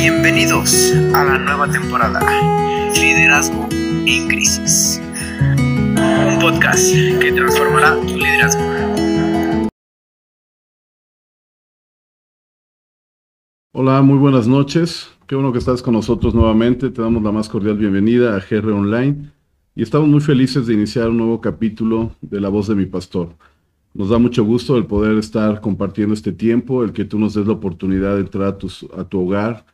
Bienvenidos a la nueva temporada Liderazgo en Crisis. Un podcast que transformará tu liderazgo. Hola, muy buenas noches. Qué bueno que estás con nosotros nuevamente. Te damos la más cordial bienvenida a GR Online y estamos muy felices de iniciar un nuevo capítulo de La Voz de mi Pastor. Nos da mucho gusto el poder estar compartiendo este tiempo, el que tú nos des la oportunidad de entrar a, a tu hogar,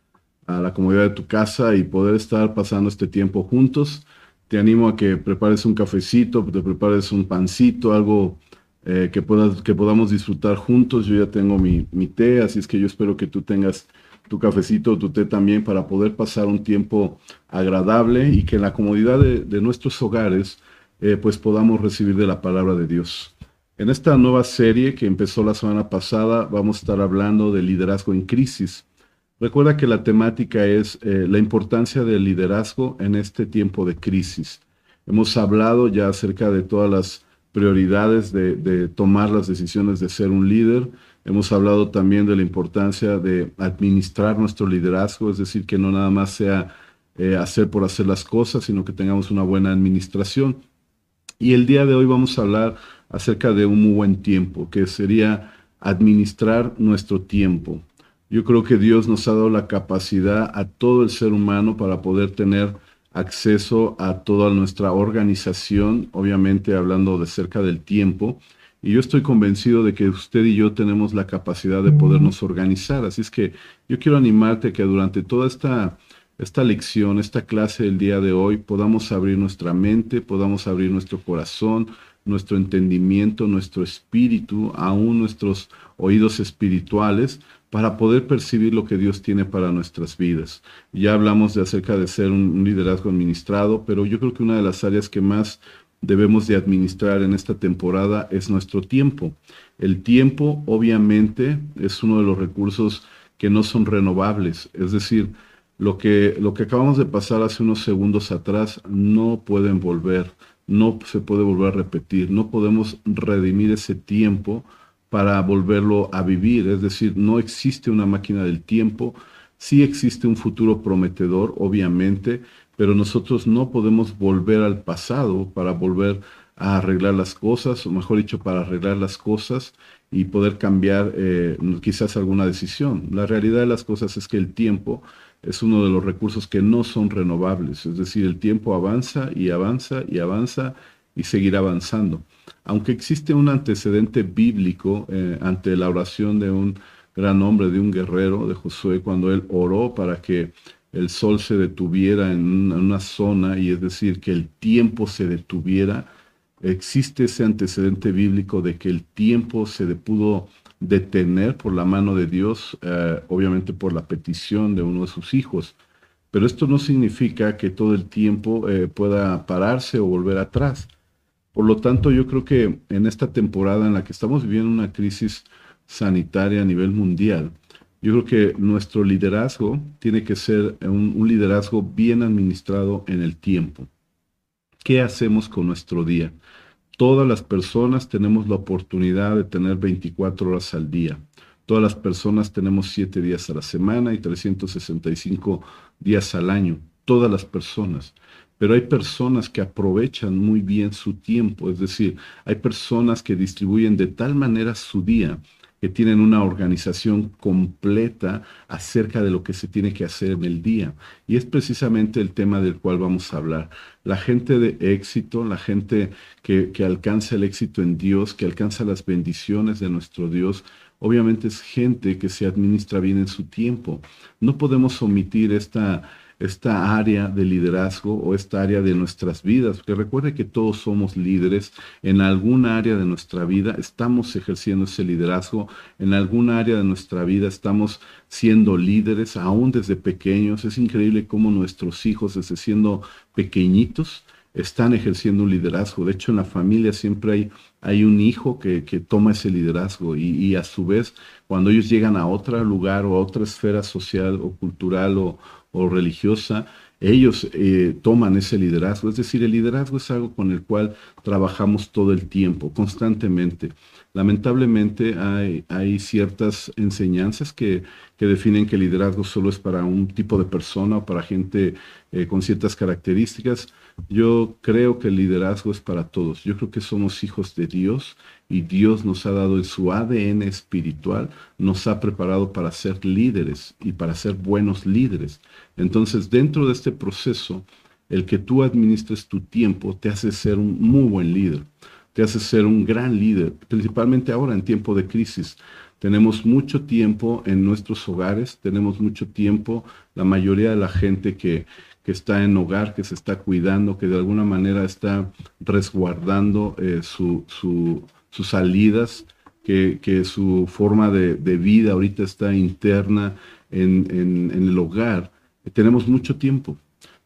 a la comodidad de tu casa y poder estar pasando este tiempo juntos. Te animo a que prepares un cafecito, te prepares un pancito, algo eh, que, puedas, que podamos disfrutar juntos. Yo ya tengo mi, mi té, así es que yo espero que tú tengas tu cafecito tu té también para poder pasar un tiempo agradable y que en la comodidad de, de nuestros hogares eh, pues podamos recibir de la palabra de Dios. En esta nueva serie que empezó la semana pasada vamos a estar hablando de liderazgo en crisis. Recuerda que la temática es eh, la importancia del liderazgo en este tiempo de crisis. Hemos hablado ya acerca de todas las prioridades de, tomar las decisiones de ser un líder. Hemos hablado también de la importancia de administrar nuestro liderazgo, es decir, que no nada más sea eh, hacer por hacer las cosas, sino que tengamos una buena administración. Y el día de hoy vamos a hablar acerca de un muy buen tiempo, que sería administrar nuestro tiempo. Yo creo que Dios nos ha dado la capacidad a todo el ser humano para poder tener acceso a toda nuestra organización, obviamente hablando de cerca del tiempo. Y yo estoy convencido de que usted y yo tenemos la capacidad de podernos organizar. Así es que yo quiero animarte a que durante toda esta, esta lección, esta clase del día de hoy, podamos abrir nuestra mente, podamos abrir nuestro corazón, nuestro entendimiento, nuestro espíritu, aún nuestros oídos espirituales, para poder percibir lo que Dios tiene para nuestras vidas. Ya hablamos de acerca de ser un, liderazgo administrado, pero yo creo que una de las áreas que más debemos de administrar en esta temporada es nuestro tiempo. El tiempo obviamente es uno de los recursos que no son renovables, es decir, lo que, lo que acabamos de pasar hace unos segundos atrás no pueden volver no se puede volver a repetir, no podemos redimir ese tiempo para volverlo a vivir, es decir, no existe una máquina del tiempo, sí existe un futuro prometedor, obviamente, pero nosotros no podemos volver al pasado para volver a arreglar las cosas, o mejor dicho, para arreglar las cosas y poder cambiar eh, quizás alguna decisión. La realidad de las cosas es que el tiempo es uno de los recursos que no son renovables, es decir, el tiempo avanza y avanza y avanza y seguirá avanzando. Aunque existe un antecedente bíblico eh, ante la oración de un gran hombre, de un guerrero, de Josué, cuando él oró para que el sol se detuviera en una zona, y es decir, que el tiempo se detuviera, existe ese antecedente bíblico de que el tiempo se pudo detener por la mano de Dios, eh, obviamente por la petición de uno de sus hijos. Pero esto no significa que todo el tiempo eh, pueda pararse o volver atrás. Por lo tanto, yo creo que en esta temporada en la que estamos viviendo una crisis sanitaria a nivel mundial, yo creo que nuestro liderazgo tiene que ser un, liderazgo bien administrado en el tiempo. ¿Qué hacemos con nuestro día? Todas las personas tenemos la oportunidad de tener 24 horas al día. Todas las personas tenemos 7 días a la semana y 365 días al año. Todas las personas. Pero hay personas que aprovechan muy bien su tiempo, es decir, hay personas que distribuyen de tal manera su día que tienen una organización completa acerca de lo que se tiene que hacer en el día. Y es precisamente el tema del cual vamos a hablar. La gente de éxito, la gente que, que alcanza el éxito en Dios, que alcanza las bendiciones de nuestro Dios, obviamente es gente que se administra bien en su tiempo. No podemos omitir esta esta área de liderazgo o esta área de nuestras vidas, porque recuerde que todos somos líderes, en alguna área de nuestra vida estamos ejerciendo ese liderazgo, en alguna área de nuestra vida estamos siendo líderes, aún desde pequeños. Es increíble cómo nuestros hijos, desde siendo pequeñitos, están ejerciendo un liderazgo. De hecho, en la familia siempre hay, hay un hijo que, que toma ese liderazgo y, y, a su vez, cuando ellos llegan a otro lugar o a otra esfera social o cultural o, o religiosa, ellos eh, toman ese liderazgo. Es decir, el liderazgo es algo con el cual trabajamos todo el tiempo, constantemente. Lamentablemente hay, hay ciertas enseñanzas que, que, definen que el liderazgo solo es para un tipo de persona o para gente eh, con ciertas características. Yo creo que el liderazgo es para todos. Yo creo que somos hijos de Dios y Dios nos ha dado en su ADN espiritual, nos ha preparado para ser líderes y para ser buenos líderes. Entonces, dentro de este proceso, el que tú administres tu tiempo te hace ser un muy buen líder, te hace ser un gran líder, principalmente ahora en tiempo de crisis. Tenemos mucho tiempo en nuestros hogares, tenemos mucho tiempo, la mayoría de la gente que, que está en hogar, que se está cuidando, que de alguna manera está resguardando eh, su, sus salidas, que, que su forma de, de, vida ahorita está interna en, en, el hogar. Tenemos mucho tiempo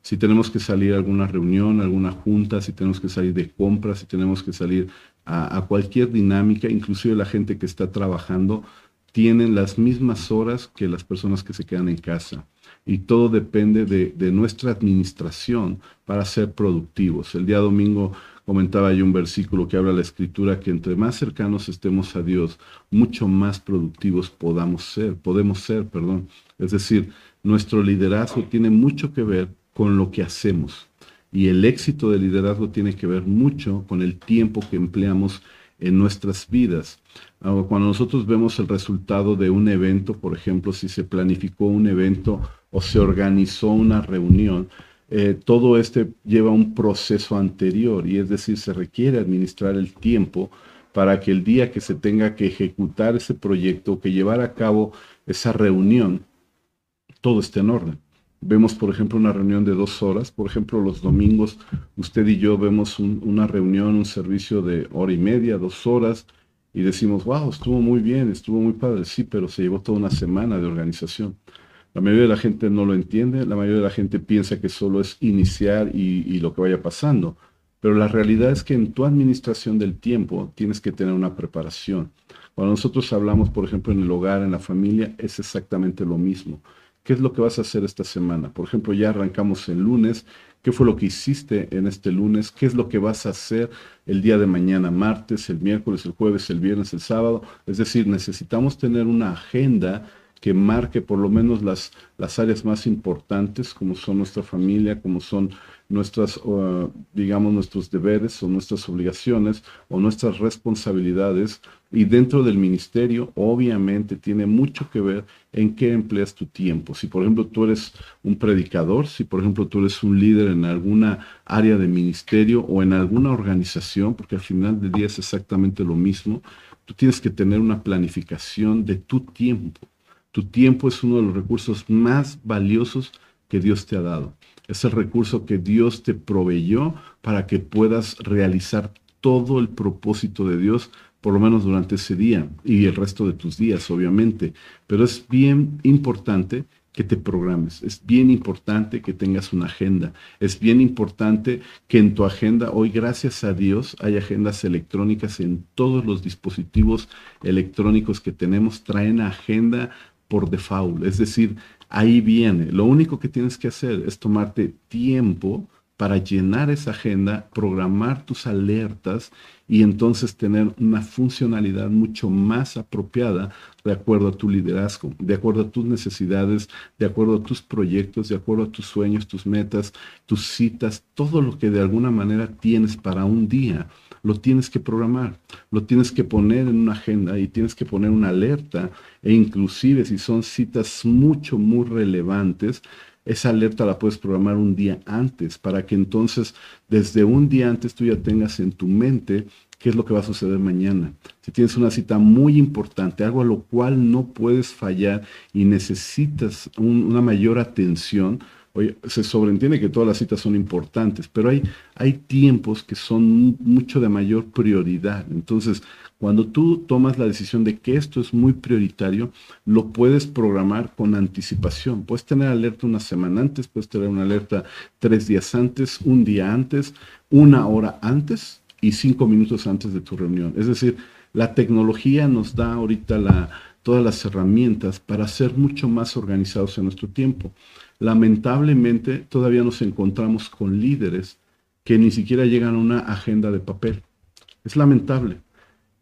si tenemos que salir a alguna reunión, alguna junta, si tenemos que salir de compras, si tenemos que salir a, cualquier dinámica, inclusive la gente que está trabajando, tienen las mismas horas que las personas que se quedan en casa. Y todo depende de, de nuestra administración para ser productivos. El día domingo comentaba yo un versículo que habla la escritura que entre más cercanos estemos a Dios, mucho más productivos podamos ser, podemos ser, perdón. Es decir, nuestro liderazgo tiene mucho que ver con lo que hacemos. Y el éxito del liderazgo tiene que ver mucho con el tiempo que empleamos en nuestras vidas. Ah, cuando nosotros vemos el resultado de un evento, por ejemplo, si se planificó un evento o se organizó una reunión, eh, todo este lleva un proceso anterior y es decir, se requiere administrar el tiempo para que el día que se tenga que ejecutar ese proyecto, que llevar a cabo esa reunión, todo esté en orden vemos, por ejemplo, una reunión de dos horas. Por ejemplo, los domingos usted y yo vemos una reunión, un servicio de hora y media, dos horas, y decimos, wow, estuvo muy bien, estuvo muy padre. Sí, pero se llevó toda una semana de organización. La mayoría de la gente no lo entiende, la mayoría de la gente piensa que solo es iniciar y, lo que vaya pasando. Pero la realidad es que en tu administración del tiempo tienes que tener una preparación. Cuando nosotros hablamos, por ejemplo, en el hogar, en la familia, es exactamente lo mismo. ¿Qué es lo que vas a hacer esta semana? Por ejemplo, ya arrancamos el lunes. ¿Qué fue lo que hiciste en este lunes? ¿Qué es lo que vas a hacer el día de mañana, martes, el miércoles, el jueves, el viernes, el sábado? Es decir, necesitamos tener una agenda que marque por lo menos las, las áreas más importantes, como son nuestra familia, como son nuestras, digamos, nuestros deberes o nuestras obligaciones o nuestras responsabilidades. Y dentro del ministerio, obviamente, tiene mucho que ver en qué empleas tu tiempo. Si, por ejemplo, tú eres un predicador, si, por ejemplo, tú eres un líder en alguna área de ministerio o en alguna organización, porque al final del día es exactamente lo mismo, tú tienes que tener una planificación de tu tiempo tu tiempo es uno de los recursos más valiosos que Dios te ha dado. Es el recurso que Dios te proveyó para que puedas realizar todo el propósito de Dios, por lo menos durante ese día y el resto de tus días, obviamente. Pero es bien importante que te programes. Es bien importante que tengas una agenda. Es bien importante que en tu agenda, hoy gracias a Dios, hay agendas electrónicas en todos los dispositivos electrónicos que tenemos. Traen agenda por default, es decir, ahí viene. Lo único que tienes que hacer es tomarte tiempo para llenar esa agenda, programar tus alertas y entonces tener una funcionalidad mucho más apropiada de acuerdo a tu liderazgo, de acuerdo a tus necesidades, de acuerdo a tus proyectos, de acuerdo a tus sueños, tus metas, tus citas, todo lo que de alguna manera tienes para un día lo tienes que programar, lo tienes que poner en una agenda y tienes que poner una alerta e inclusive si son citas mucho, muy relevantes, esa alerta la puedes programar un día antes para que entonces desde un día antes tú ya tengas en tu mente qué es lo que va a suceder mañana. Si tienes una cita muy importante, algo a lo cual no puedes fallar y necesitas una mayor atención, Oye, se sobreentiende que todas las citas son importantes, pero hay, hay tiempos que son mucho de mayor prioridad. Entonces, cuando tú tomas la decisión de que esto es muy prioritario, lo puedes programar con anticipación. Puedes tener alerta una semana antes, puedes tener una alerta tres días antes, un día antes, una hora antes y cinco minutos antes de tu reunión. Es decir, la tecnología nos da ahorita todas las herramientas para ser mucho más organizados en nuestro tiempo. Lamentablemente, todavía nos encontramos con líderes que ni siquiera llegan a una agenda de papel. Es lamentable.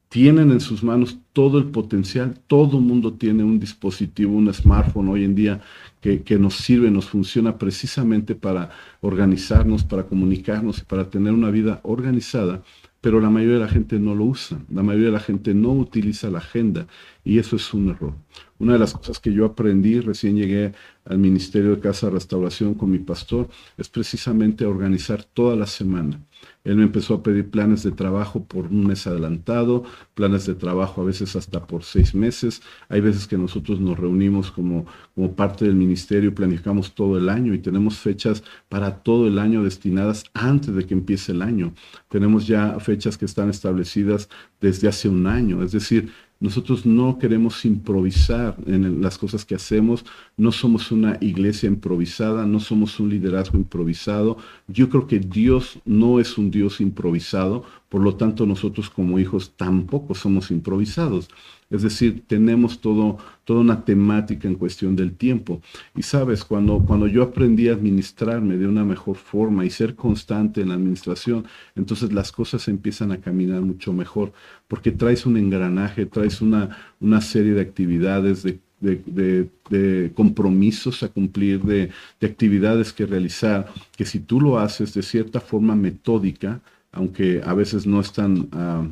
tienen en sus manos todo el potencial, todo mundo tiene un dispositivo, un smartphone hoy en día que, que, nos sirve, nos funciona precisamente para organizarnos, para comunicarnos y para tener una vida organizada pero la mayoría de la gente no lo usa, la mayoría de la gente no utiliza la agenda y eso es un error. Una de las cosas que yo aprendí, recién llegué al Ministerio de Casa Restauración con mi pastor, es precisamente organizar toda la semana. Él me empezó a pedir planes de trabajo por un mes adelantado, planes de trabajo a veces hasta por seis meses. Hay veces que nosotros nos reunimos como, como parte del ministerio, planificamos todo el año y tenemos fechas para todo el año destinadas antes de que empiece el año. Tenemos ya fechas que están establecidas desde hace un año. Es decir, nosotros no queremos improvisar en las cosas que hacemos, no somos una iglesia improvisada, no somos un liderazgo improvisado. Yo creo que Dios no es un Dios improvisado, por lo tanto nosotros como hijos tampoco somos improvisados. Es decir, tenemos todo, toda una temática en cuestión del tiempo. Y sabes, cuando, cuando yo aprendí a administrarme de una mejor forma y ser constante en la administración, entonces las cosas empiezan a caminar mucho mejor, porque traes un engranaje, traes una, una serie de actividades, de de, compromisos a cumplir, de, actividades que realizar, que si tú lo haces de cierta forma metódica, aunque a veces no están ah,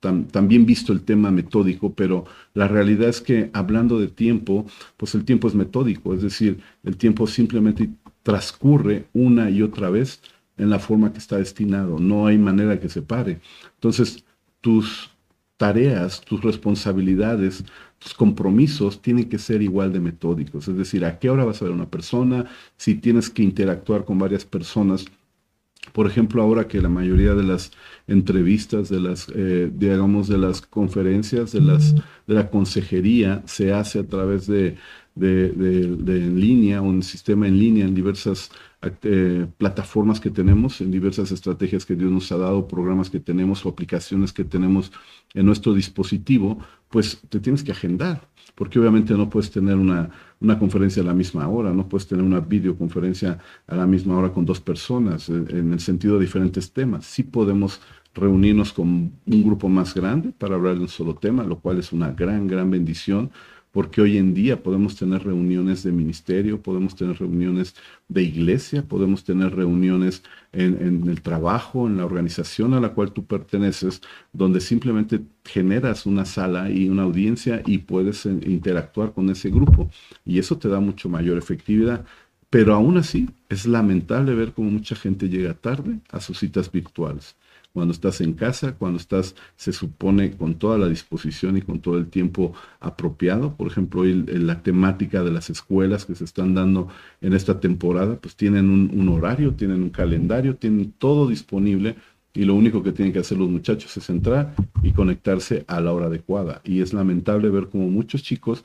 también visto el tema metódico, pero la realidad es que hablando de tiempo, pues el tiempo es metódico, es decir, el tiempo simplemente transcurre una y otra vez en la forma que está destinado, no hay manera que se pare. Entonces, tus tareas, tus responsabilidades, tus compromisos tienen que ser igual de metódicos, es decir, a qué hora vas a ver a una persona, si tienes que interactuar con varias personas, por ejemplo, ahora que la mayoría de las entrevistas, de las, eh, digamos, de las conferencias, de, las, de la consejería, se hace a través de, de, de, en línea, un sistema en línea en diversas eh, plataformas que tenemos, en diversas estrategias que Dios nos ha dado, programas que tenemos o aplicaciones que tenemos en nuestro dispositivo, pues te tienes que agendar, porque obviamente no puedes tener una, una conferencia a la misma hora, no puedes tener una videoconferencia a la misma hora con dos personas, eh, en el sentido de diferentes temas. Sí podemos reunirnos con un grupo más grande para hablar de un solo tema, lo cual es una gran, gran bendición porque hoy en día podemos tener reuniones de ministerio, podemos tener reuniones de iglesia, podemos tener reuniones en, el trabajo, en la organización a la cual tú perteneces, donde simplemente generas una sala y una audiencia y puedes eh, interactuar con ese grupo. Y eso te da mucho mayor efectividad. Pero aún así, es lamentable ver cómo mucha gente llega tarde a sus citas virtuales cuando estás en casa, cuando estás, se supone, con toda la disposición y con todo el tiempo apropiado. Por ejemplo, hoy la temática de las escuelas que se están dando en esta temporada, pues tienen un, horario, tienen un calendario, tienen todo disponible y lo único que tienen que hacer los muchachos es entrar y conectarse a la hora adecuada. Y es lamentable ver cómo muchos chicos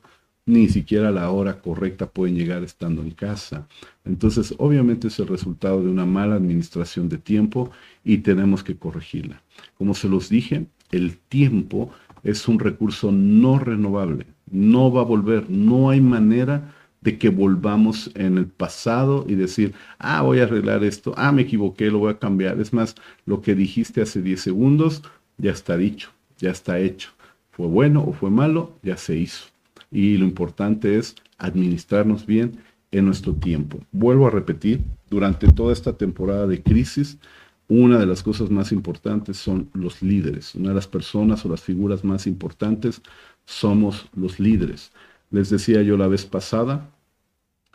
ni siquiera la hora correcta pueden llegar estando en casa. Entonces, obviamente es el resultado de una mala administración de tiempo y tenemos que corregirla. Como se los dije, el tiempo es un recurso no renovable, no va a volver, no hay manera de que volvamos en el pasado y decir, ah, voy a arreglar esto, ah, me equivoqué, lo voy a cambiar. Es más, lo que dijiste hace 10 segundos ya está dicho, ya está hecho. Fue bueno o fue malo, ya se hizo y lo importante es administrarnos bien en nuestro tiempo. Vuelvo a repetir, durante toda esta temporada de crisis, una de las cosas más importantes son los líderes. Una de las personas o las figuras más importantes somos los líderes. Les decía yo la vez pasada,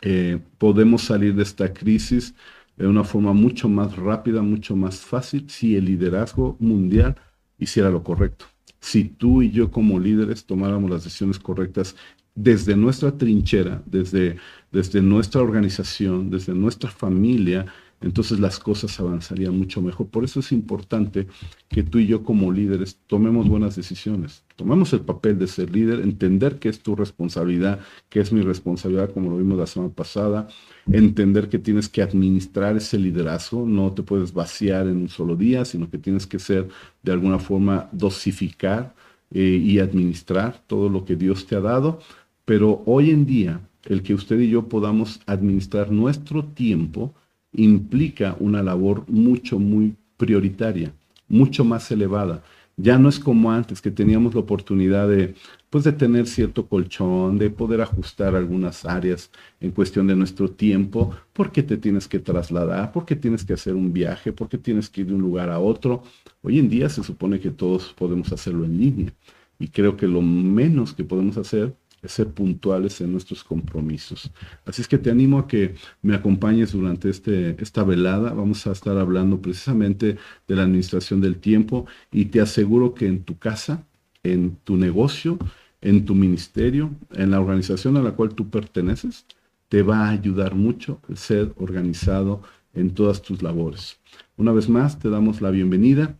eh, podemos salir de esta crisis de una forma mucho más rápida, mucho más fácil, si el liderazgo mundial hiciera lo correcto si tú y yo como líderes tomáramos las decisiones correctas desde nuestra trinchera, desde, desde nuestra organización, desde nuestra familia, entonces las cosas avanzarían mucho mejor. Por eso es importante que tú y yo como líderes tomemos buenas decisiones, tomemos el papel de ser líder, entender que es tu responsabilidad, que es mi responsabilidad, como lo vimos la semana pasada, entender que tienes que administrar ese liderazgo, no te puedes vaciar en un solo día, sino que tienes que ser de alguna forma dosificar eh, y administrar todo lo que Dios te ha dado. Pero hoy en día, el que usted y yo podamos administrar nuestro tiempo, implica una labor mucho, muy prioritaria, mucho más elevada. Ya no es como antes, que teníamos la oportunidad de, pues, de tener cierto colchón, de poder ajustar algunas áreas en cuestión de nuestro tiempo, porque te tienes que trasladar, porque tienes que hacer un viaje, porque tienes que ir de un lugar a otro. Hoy en día se supone que todos podemos hacerlo en línea. Y creo que lo menos que podemos hacer ser puntuales en nuestros compromisos. Así es que te animo a que me acompañes durante este, esta velada. Vamos a estar hablando precisamente de la administración del tiempo y te aseguro que en tu casa, en tu negocio, en tu ministerio, en la organización a la cual tú perteneces, te va a ayudar mucho el ser organizado en todas tus labores. Una vez más, te damos la bienvenida.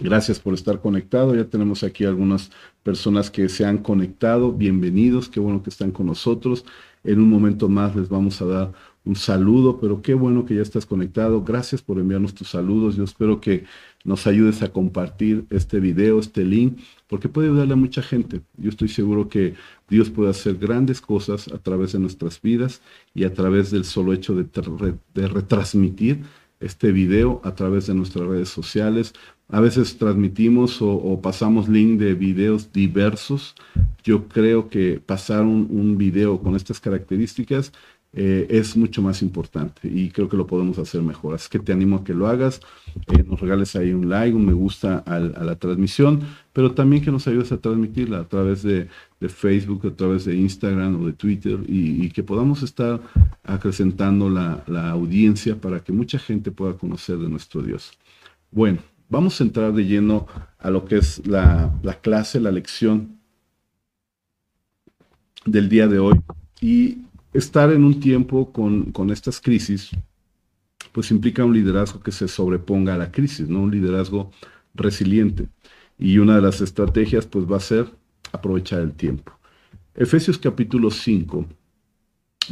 Gracias por estar conectado. Ya tenemos aquí algunas personas que se han conectado. Bienvenidos, qué bueno que están con nosotros. En un momento más les vamos a dar un saludo, pero qué bueno que ya estás conectado. Gracias por enviarnos tus saludos. Yo espero que nos ayudes a compartir este video, este link, porque puede ayudarle a mucha gente. Yo estoy seguro que Dios puede hacer grandes cosas a través de nuestras vidas y a través del solo hecho de, de retransmitir este video a través de nuestras redes sociales. A veces transmitimos o, pasamos link de videos diversos. Yo creo que pasar un, un video con estas características eh, es mucho más importante y creo que lo podemos hacer mejor. Así que te animo a que lo hagas, eh, nos regales ahí un like, un me gusta a, la transmisión, pero también que nos ayudes a transmitirla a través de, Facebook, a través de Instagram o de Twitter y, que podamos estar acrecentando la, audiencia para que mucha gente pueda conocer de nuestro Dios. Bueno, vamos a entrar de lleno a lo que es la, la clase, la lección del día de hoy. Y estar en un tiempo con, estas crisis, pues implica un liderazgo que se sobreponga a la crisis, ¿no? Un liderazgo resiliente. Y una de las estrategias, pues va a ser aprovechar el tiempo. Efesios capítulo 5,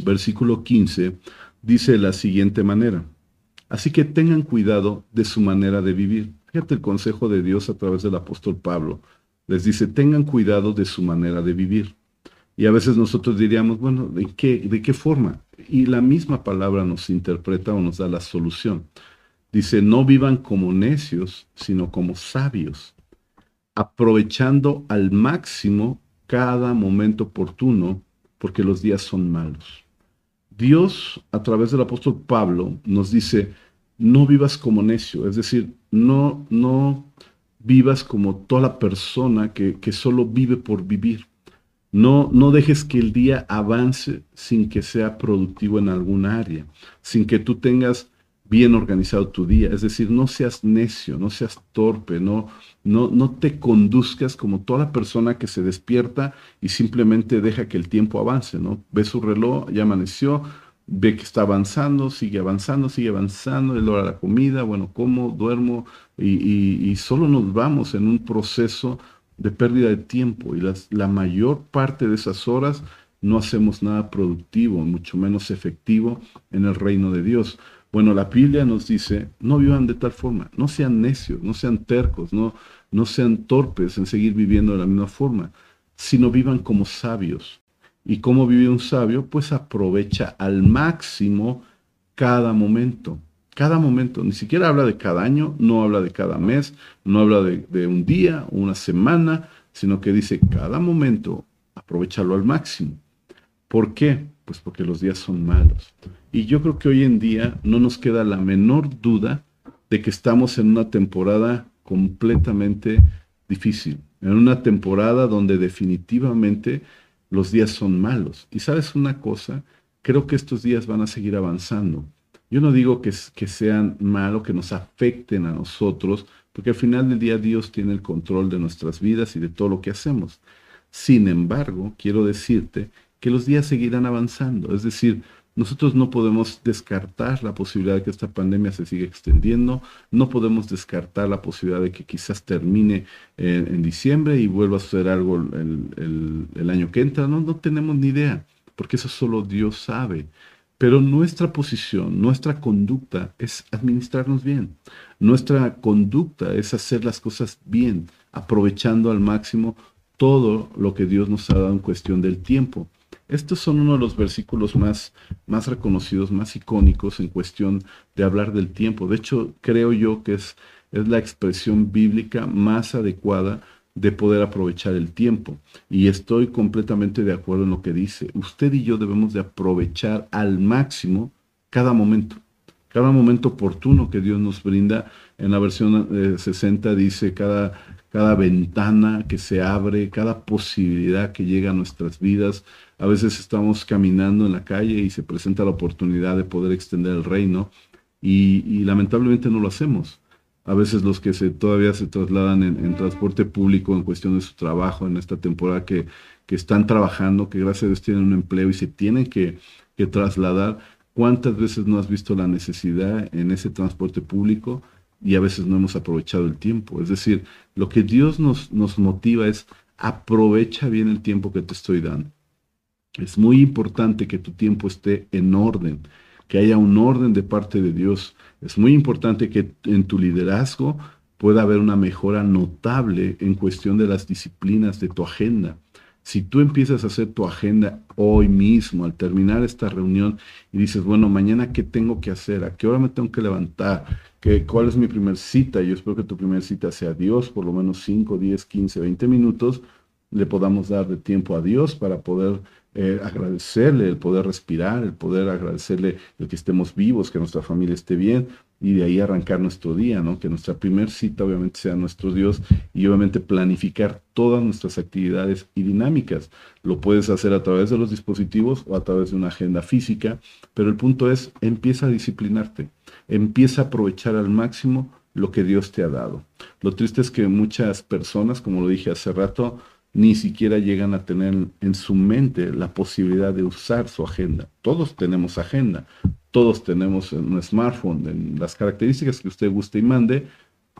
versículo 15, dice de la siguiente manera. Así que tengan cuidado de su manera de vivir. Fíjate el consejo de Dios a través del apóstol Pablo. Les dice, tengan cuidado de su manera de vivir. Y a veces nosotros diríamos, bueno, ¿de qué, ¿de qué forma? Y la misma palabra nos interpreta o nos da la solución. Dice, no vivan como necios, sino como sabios, aprovechando al máximo cada momento oportuno, porque los días son malos. Dios, a través del apóstol Pablo, nos dice, no vivas como necio, es decir, no, no vivas como toda la persona que, que solo vive por vivir. No, no dejes que el día avance sin que sea productivo en alguna área, sin que tú tengas bien organizado tu día. Es decir, no seas necio, no seas torpe, no, no, no te conduzcas como toda persona que se despierta y simplemente deja que el tiempo avance, ¿no? Ve su reloj, ya amaneció, ve que está avanzando, sigue avanzando, sigue avanzando, es hora de la comida, bueno, como, duermo, y, y solo nos vamos en un proceso de pérdida de tiempo y las, la mayor parte de esas horas no hacemos nada productivo, mucho menos efectivo en el reino de Dios. Bueno, la Biblia nos dice, no vivan de tal forma, no sean necios, no sean tercos, no, no sean torpes en seguir viviendo de la misma forma, sino vivan como sabios. ¿Y cómo vive un sabio? Pues aprovecha al máximo cada momento cada momento, ni siquiera habla de cada año, no habla de cada mes, no habla de, un día, una semana, sino que dice cada momento, aprovechalo al máximo. ¿Por qué? Pues porque los días son malos. Y yo creo que hoy en día no nos queda la menor duda de que estamos en una temporada completamente difícil, en una temporada donde definitivamente los días son malos. Y sabes una cosa, creo que estos días van a seguir avanzando. Yo no digo que, sean malos, que nos afecten a nosotros, porque al final del día Dios tiene el control de nuestras vidas y de todo lo que hacemos. Sin embargo, quiero decirte que los días seguirán avanzando. Es decir, nosotros no podemos descartar la posibilidad de que esta pandemia se siga extendiendo, no podemos descartar la posibilidad de que quizás termine en, diciembre y vuelva a suceder algo el, el, año que entra. No, no tenemos ni idea, porque eso solo Dios sabe. Pero nuestra posición, nuestra conducta es administrarnos bien. Nuestra conducta es hacer las cosas bien, aprovechando al máximo todo lo que Dios nos ha dado en cuestión del tiempo. Estos son uno de los versículos más, más reconocidos, más icónicos en cuestión de hablar del tiempo. De hecho, creo yo que es es la expresión bíblica más adecuada de poder aprovechar el tiempo. Y estoy completamente de acuerdo en lo que dice. Usted y yo debemos de aprovechar al máximo cada momento, cada momento oportuno que Dios nos brinda. En la versión 60 dice cada, cada ventana que se abre, cada posibilidad que llega a nuestras vidas. A veces estamos caminando en la calle y se presenta la oportunidad de poder extender el reino y, lamentablemente no lo hacemos. A veces los que se, todavía se trasladan en, transporte público en cuestión de su trabajo en esta temporada que, que, están trabajando, que gracias a Dios tienen un empleo y se tienen que, que trasladar, ¿cuántas veces no has visto la necesidad en ese transporte público? y a veces no hemos aprovechado el tiempo. Es decir, lo que Dios nos, nos motiva es aprovecha bien el tiempo que te estoy dando. Es muy importante que tu tiempo esté en orden, que haya un orden de parte de Dios. Es muy importante que en tu liderazgo pueda haber una mejora notable en cuestión de las disciplinas de tu agenda. Si tú empiezas a hacer tu agenda hoy mismo, al terminar esta reunión, y dices, bueno, mañana qué tengo que hacer, a qué hora me tengo que levantar, ¿Qué, cuál es mi primer cita, yo espero que tu primera cita sea Dios, por lo menos 5, 10, 15, 20 minutos, le podamos dar de tiempo a Dios para poder eh, agradecerle el poder respirar, el poder agradecerle el que estemos vivos, que nuestra familia esté bien y de ahí arrancar nuestro día, ¿no? Que nuestra primer cita obviamente sea nuestro Dios y obviamente planificar todas nuestras actividades y dinámicas. Lo puedes hacer a través de los dispositivos o a través de una agenda física, pero el punto es, empieza a disciplinarte, empieza a aprovechar al máximo lo que Dios te ha dado. Lo triste es que muchas personas, como lo dije hace rato, ni siquiera llegan a tener en su mente la posibilidad de usar su agenda. Todos tenemos agenda, todos tenemos un smartphone. Las características que usted guste y mande,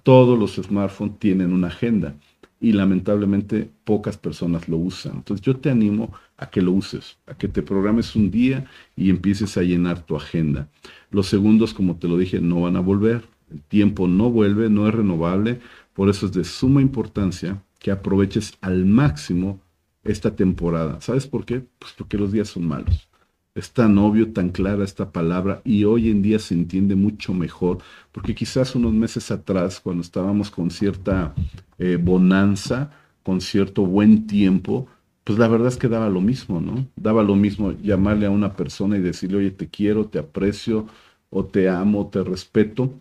todos los smartphones tienen una agenda y lamentablemente pocas personas lo usan. Entonces yo te animo a que lo uses, a que te programes un día y empieces a llenar tu agenda. Los segundos, como te lo dije, no van a volver. El tiempo no vuelve, no es renovable. Por eso es de suma importancia que aproveches al máximo esta temporada. ¿Sabes por qué? Pues porque los días son malos. Es tan obvio, tan clara esta palabra y hoy en día se entiende mucho mejor, porque quizás unos meses atrás, cuando estábamos con cierta eh, bonanza, con cierto buen tiempo, pues la verdad es que daba lo mismo, ¿no? Daba lo mismo llamarle a una persona y decirle, oye, te quiero, te aprecio, o te amo, te respeto.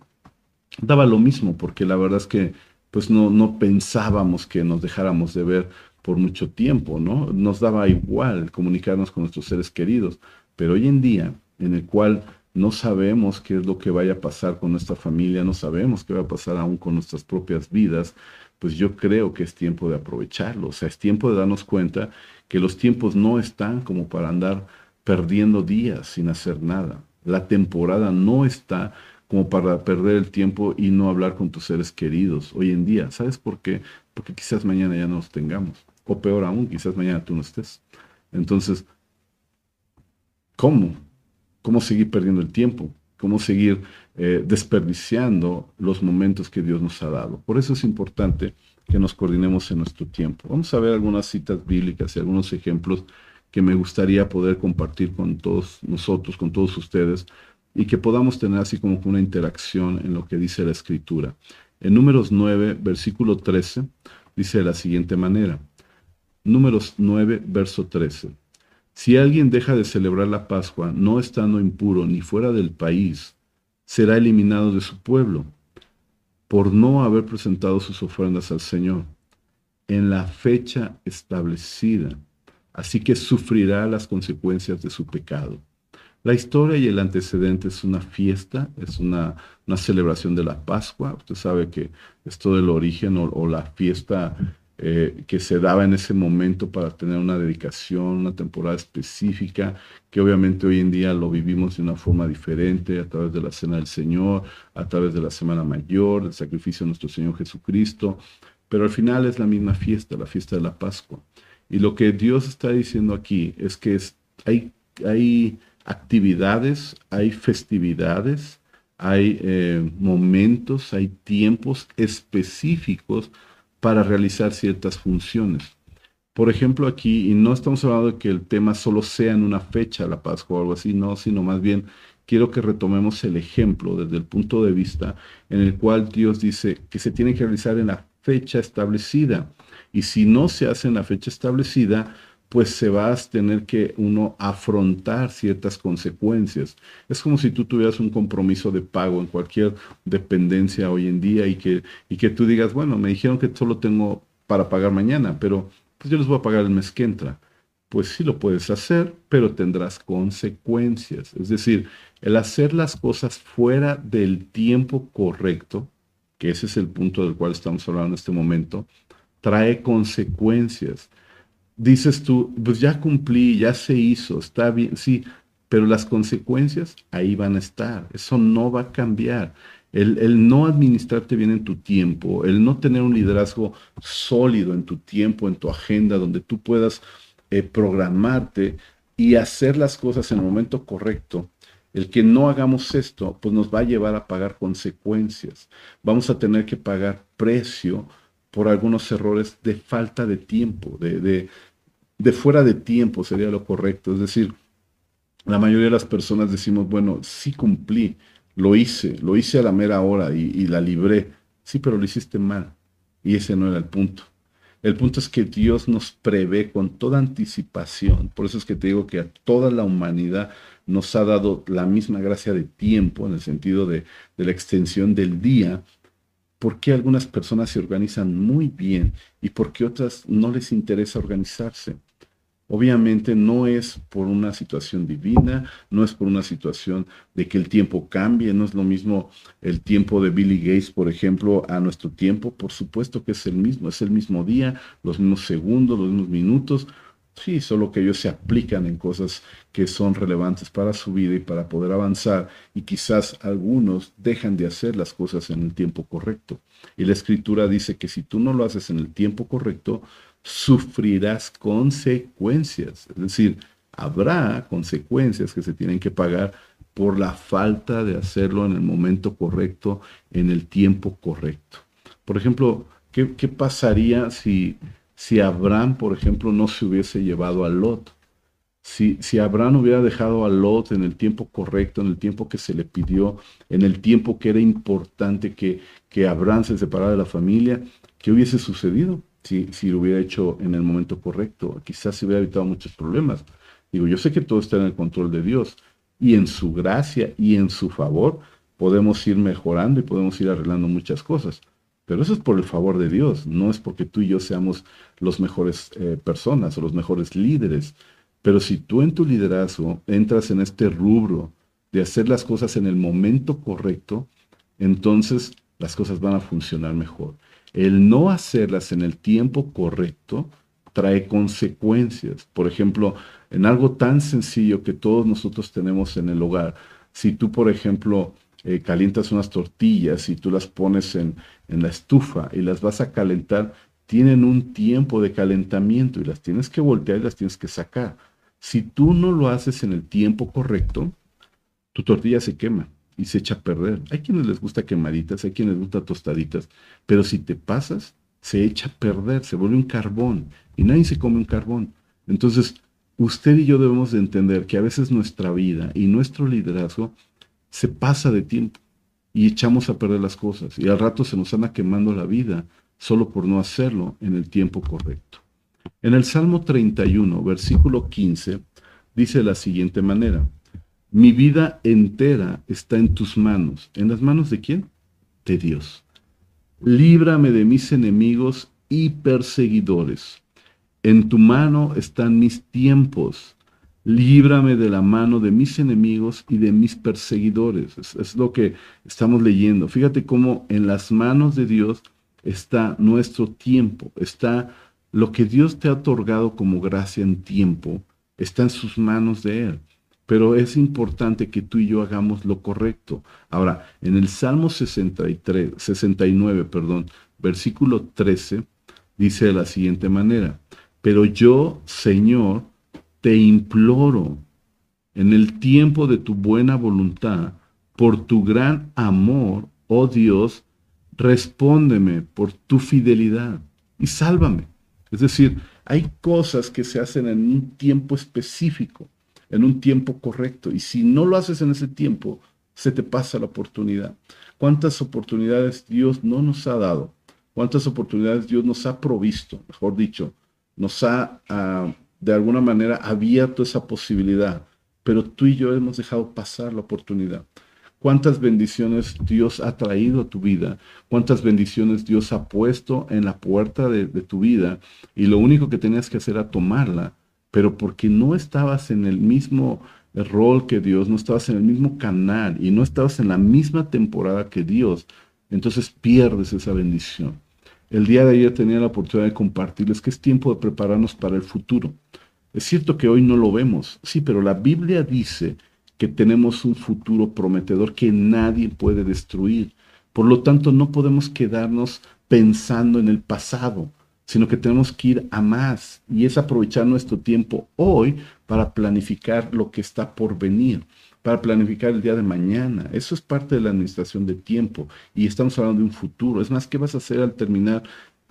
Daba lo mismo, porque la verdad es que pues no, no pensábamos que nos dejáramos de ver por mucho tiempo, ¿no? Nos daba igual comunicarnos con nuestros seres queridos, pero hoy en día, en el cual no sabemos qué es lo que vaya a pasar con nuestra familia, no sabemos qué va a pasar aún con nuestras propias vidas, pues yo creo que es tiempo de aprovecharlo, o sea, es tiempo de darnos cuenta que los tiempos no están como para andar perdiendo días sin hacer nada. La temporada no está como para perder el tiempo y no hablar con tus seres queridos hoy en día. ¿Sabes por qué? Porque quizás mañana ya no los tengamos. O peor aún, quizás mañana tú no estés. Entonces, ¿cómo? ¿Cómo seguir perdiendo el tiempo? ¿Cómo seguir eh, desperdiciando los momentos que Dios nos ha dado? Por eso es importante que nos coordinemos en nuestro tiempo. Vamos a ver algunas citas bíblicas y algunos ejemplos que me gustaría poder compartir con todos nosotros, con todos ustedes, y que podamos tener así como una interacción en lo que dice la escritura. En números 9, versículo 13, dice de la siguiente manera. Números 9, verso 13. Si alguien deja de celebrar la Pascua no estando impuro ni fuera del país, será eliminado de su pueblo por no haber presentado sus ofrendas al Señor en la fecha establecida. Así que sufrirá las consecuencias de su pecado. La historia y el antecedente es una fiesta, es una, celebración de la Pascua. Usted sabe que es todo el origen o, la fiesta eh, que se daba en ese momento para tener una dedicación, una temporada específica, que obviamente hoy en día lo vivimos de una forma diferente a través de la Cena del Señor, a través de la Semana Mayor, del sacrificio de nuestro Señor Jesucristo. Pero al final es la misma fiesta, la fiesta de la Pascua. Y lo que Dios está diciendo aquí es que hay, hay actividades, hay festividades, hay eh, momentos, hay tiempos específicos para realizar ciertas funciones. Por ejemplo, aquí, y no estamos hablando de que el tema solo sea en una fecha, la Pascua o algo así, no, sino más bien quiero que retomemos el ejemplo desde el punto de vista en el cual Dios dice que se tiene que realizar en la fecha establecida. Y si no se hace en la fecha establecida, pues se va a tener que uno afrontar ciertas consecuencias. Es como si tú tuvieras un compromiso de pago en cualquier dependencia hoy en día y que, y que tú digas, bueno, me dijeron que solo tengo para pagar mañana, pero pues yo les voy a pagar el mes que entra. Pues sí lo puedes hacer, pero tendrás consecuencias. Es decir, el hacer las cosas fuera del tiempo correcto, que ese es el punto del cual estamos hablando en este momento, trae consecuencias dices tú, pues ya cumplí, ya se hizo, está bien, sí, pero las consecuencias ahí van a estar, eso no va a cambiar. El, no administrarte bien en tu tiempo, el no tener un liderazgo sólido en tu tiempo, en tu agenda, donde tú puedas eh, programarte y hacer las cosas en el momento correcto, el que no hagamos esto, pues nos va a llevar a pagar consecuencias. Vamos a tener que pagar precio por algunos errores de falta de tiempo, de fuera de tiempo sería lo correcto. Es decir, la mayoría de las personas decimos, bueno, sí cumplí, lo hice, lo hice a la mera hora y, la libré. Sí, pero lo hiciste mal. Y ese no era el punto. El punto es que Dios nos prevé con toda anticipación. Por eso es que te digo que a toda la humanidad nos ha dado la misma gracia de tiempo, en el sentido de, de la extensión del día, por qué algunas personas se organizan muy bien y por qué otras no les interesa organizarse. Obviamente no es por una situación divina, no es por una situación de que el tiempo cambie, no es lo mismo el tiempo de Billy Gates, por ejemplo, a nuestro tiempo, por supuesto que es el mismo, es el mismo día, los mismos segundos, los mismos minutos, sí, solo que ellos se aplican en cosas que son relevantes para su vida y para poder avanzar y quizás algunos dejan de hacer las cosas en el tiempo correcto. Y la escritura dice que si tú no lo haces en el tiempo correcto, sufrirás consecuencias. Es decir, habrá consecuencias que se tienen que pagar por la falta de hacerlo en el momento correcto, en el tiempo correcto. Por ejemplo, ¿qué, pasaría si, si Abraham, por ejemplo, no se hubiese llevado a Lot? Si, si, Abraham hubiera dejado a Lot en el tiempo correcto, en el tiempo que se le pidió, en el tiempo que era importante que, que Abraham se separara de la familia, ¿qué hubiese sucedido? Si, si lo hubiera hecho en el momento correcto. Quizás se hubiera evitado muchos problemas. Digo, yo sé que todo está en el control de Dios y en su gracia y en su favor podemos ir mejorando y podemos ir arreglando muchas cosas. Pero eso es por el favor de Dios, no es porque tú y yo seamos los mejores eh, personas o los mejores líderes. Pero si tú en tu liderazgo entras en este rubro de hacer las cosas en el momento correcto, entonces las cosas van a funcionar mejor. El no hacerlas en el tiempo correcto trae consecuencias. Por ejemplo, en algo tan sencillo que todos nosotros tenemos en el hogar, si tú, por ejemplo, eh, calientas unas tortillas y tú las pones en, en la estufa y las vas a calentar, tienen un tiempo de calentamiento y las tienes que voltear y las tienes que sacar. Si tú no lo haces en el tiempo correcto, tu tortilla se quema y se echa a perder. Hay quienes les gusta quemaditas, hay quienes les gusta tostaditas, pero si te pasas, se echa a perder, se vuelve un carbón y nadie se come un carbón. Entonces, usted y yo debemos de entender que a veces nuestra vida y nuestro liderazgo se pasa de tiempo y echamos a perder las cosas y al rato se nos anda quemando la vida solo por no hacerlo en el tiempo correcto. En el Salmo 31, versículo 15, dice de la siguiente manera, mi vida entera está en tus manos. ¿En las manos de quién? De Dios. Líbrame de mis enemigos y perseguidores. En tu mano están mis tiempos. Líbrame de la mano de mis enemigos y de mis perseguidores. Es, lo que estamos leyendo. Fíjate cómo en las manos de Dios está nuestro tiempo, está lo que Dios te ha otorgado como gracia en tiempo, está en sus manos de Él pero es importante que tú y yo hagamos lo correcto. Ahora, en el Salmo 63, 69, perdón, versículo 13, dice de la siguiente manera, pero yo, Señor, te imploro en el tiempo de tu buena voluntad, por tu gran amor, oh Dios, respóndeme por tu fidelidad y sálvame. Es decir, Hay cosas que se hacen en un tiempo específico, en un tiempo correcto. Y si no lo haces en ese tiempo, se te pasa la oportunidad. ¿Cuántas oportunidades Dios no nos ha dado? ¿Cuántas oportunidades Dios nos ha provisto? Mejor dicho, nos ha ah, de alguna manera abierto esa posibilidad, pero tú y yo hemos dejado pasar la oportunidad. ¿Cuántas bendiciones Dios ha traído a tu vida? ¿Cuántas bendiciones Dios ha puesto en la puerta de, de tu vida? Y lo único que tenías que hacer era tomarla, pero porque no estabas en el mismo rol que Dios, no estabas en el mismo canal y no estabas en la misma temporada que Dios, entonces pierdes esa bendición. El día de ayer tenía la oportunidad de compartirles que es tiempo de prepararnos para el futuro. Es cierto que hoy no lo vemos, sí, pero la Biblia dice que tenemos un futuro prometedor que nadie puede destruir. Por lo tanto, no podemos quedarnos pensando en el pasado, sino que tenemos que ir a más y es aprovechar nuestro tiempo hoy para planificar lo que está por venir para planificar el día de mañana. Eso es parte de la administración de tiempo y estamos hablando de un futuro. Es más, ¿qué vas a hacer al terminar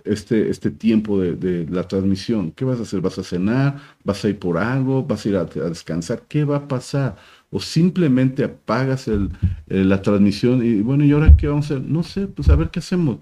este, este tiempo de, la transmisión? ¿Qué vas a hacer? ¿Vas a cenar? ¿Vas a ir por algo? ¿Vas a ir a, descansar? ¿Qué va a pasar? O simplemente apagas el, la transmisión y bueno, ¿y ahora qué vamos a hacer? No sé, pues a ver qué hacemos.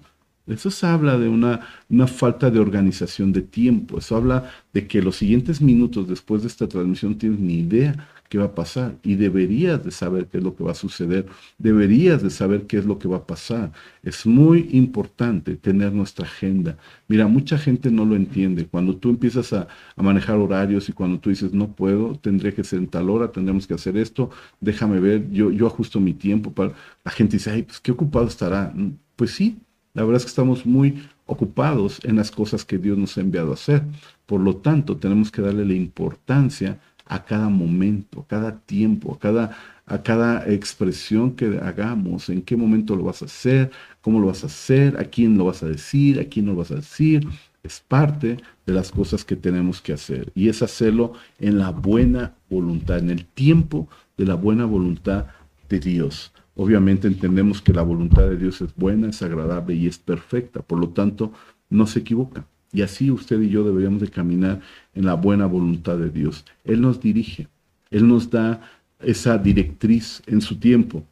Eso se habla de una, una, falta de organización de tiempo. Eso habla de que los siguientes minutos después de esta transmisión tienes ni idea qué va a pasar y deberías de saber qué es lo que va a suceder, deberías de saber qué es lo que va a pasar. Es muy importante tener nuestra agenda. Mira, mucha gente no lo entiende. Cuando tú empiezas a, manejar horarios y cuando tú dices, no puedo, tendré que ser en tal hora, tendremos que hacer esto, déjame ver, yo, yo ajusto mi tiempo. Para... La gente dice, ay, pues qué ocupado estará. Mm, pues sí, la verdad es que estamos muy ocupados en las cosas que Dios nos ha enviado a hacer. Por lo tanto, tenemos que darle la importancia a cada momento, a cada tiempo, a cada, a cada expresión que hagamos, en qué momento lo vas a hacer, cómo lo vas a hacer, a quién lo vas a decir, a quién no lo vas a decir. Es parte de las cosas que tenemos que hacer. Y es hacerlo en la buena voluntad, en el tiempo de la buena voluntad de Dios. Obviamente entendemos que la voluntad de Dios es buena, es agradable y es perfecta, por lo tanto no se equivoca. Y así usted y yo deberíamos de caminar en la buena voluntad de Dios. Él nos dirige, Él nos da esa directriz en su tiempo.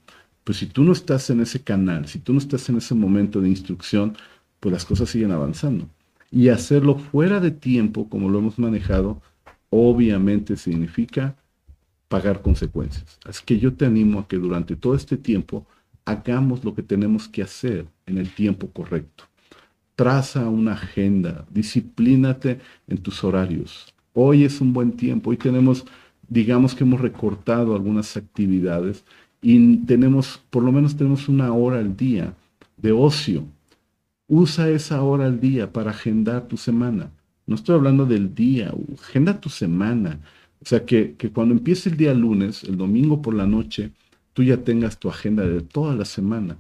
Pues si tú no estás en ese canal, si tú no estás en ese momento de instrucción, pues las cosas siguen avanzando. Y hacerlo fuera de tiempo, como lo hemos manejado, obviamente significa pagar consecuencias. Así que yo te animo a que durante todo este tiempo hagamos lo que tenemos que hacer en el tiempo correcto traza una agenda, disciplínate en tus horarios. Hoy es un buen tiempo, hoy tenemos, digamos que hemos recortado algunas actividades y tenemos, por lo menos tenemos una hora al día de ocio. Usa esa hora al día para agendar tu semana. No estoy hablando del día, agenda tu semana. O sea, que, que cuando empiece el día lunes, el domingo por la noche, tú ya tengas tu agenda de toda la semana.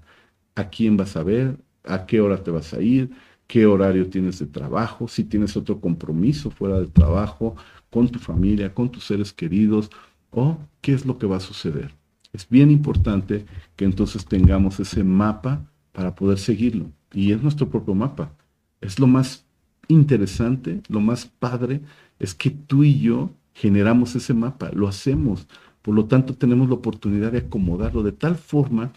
¿A quién vas a ver? ¿A qué hora te vas a ir? qué horario tienes de trabajo, si tienes otro compromiso fuera del trabajo, con tu familia, con tus seres queridos, o qué es lo que va a suceder. Es bien importante que entonces tengamos ese mapa para poder seguirlo. Y es nuestro propio mapa. Es lo más interesante, lo más padre, es que tú y yo generamos ese mapa, lo hacemos. Por lo tanto, tenemos la oportunidad de acomodarlo de tal forma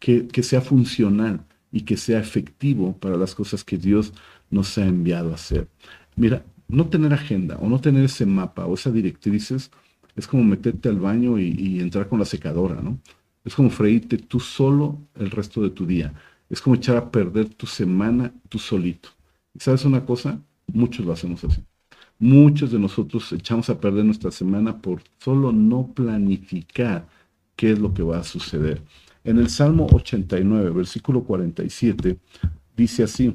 que, sea funcional y que sea efectivo para las cosas que Dios nos ha enviado a hacer. Mira, no tener agenda o no tener ese mapa o esas directrices es como meterte al baño y, entrar con la secadora, ¿no? Es como freírte tú solo el resto de tu día. Es como echar a perder tu semana tú solito. ¿Y sabes una cosa? Muchos lo hacemos así. Muchos de nosotros echamos a perder nuestra semana por solo no planificar qué es lo que va a suceder. En el Salmo 89, versículo 47, dice así,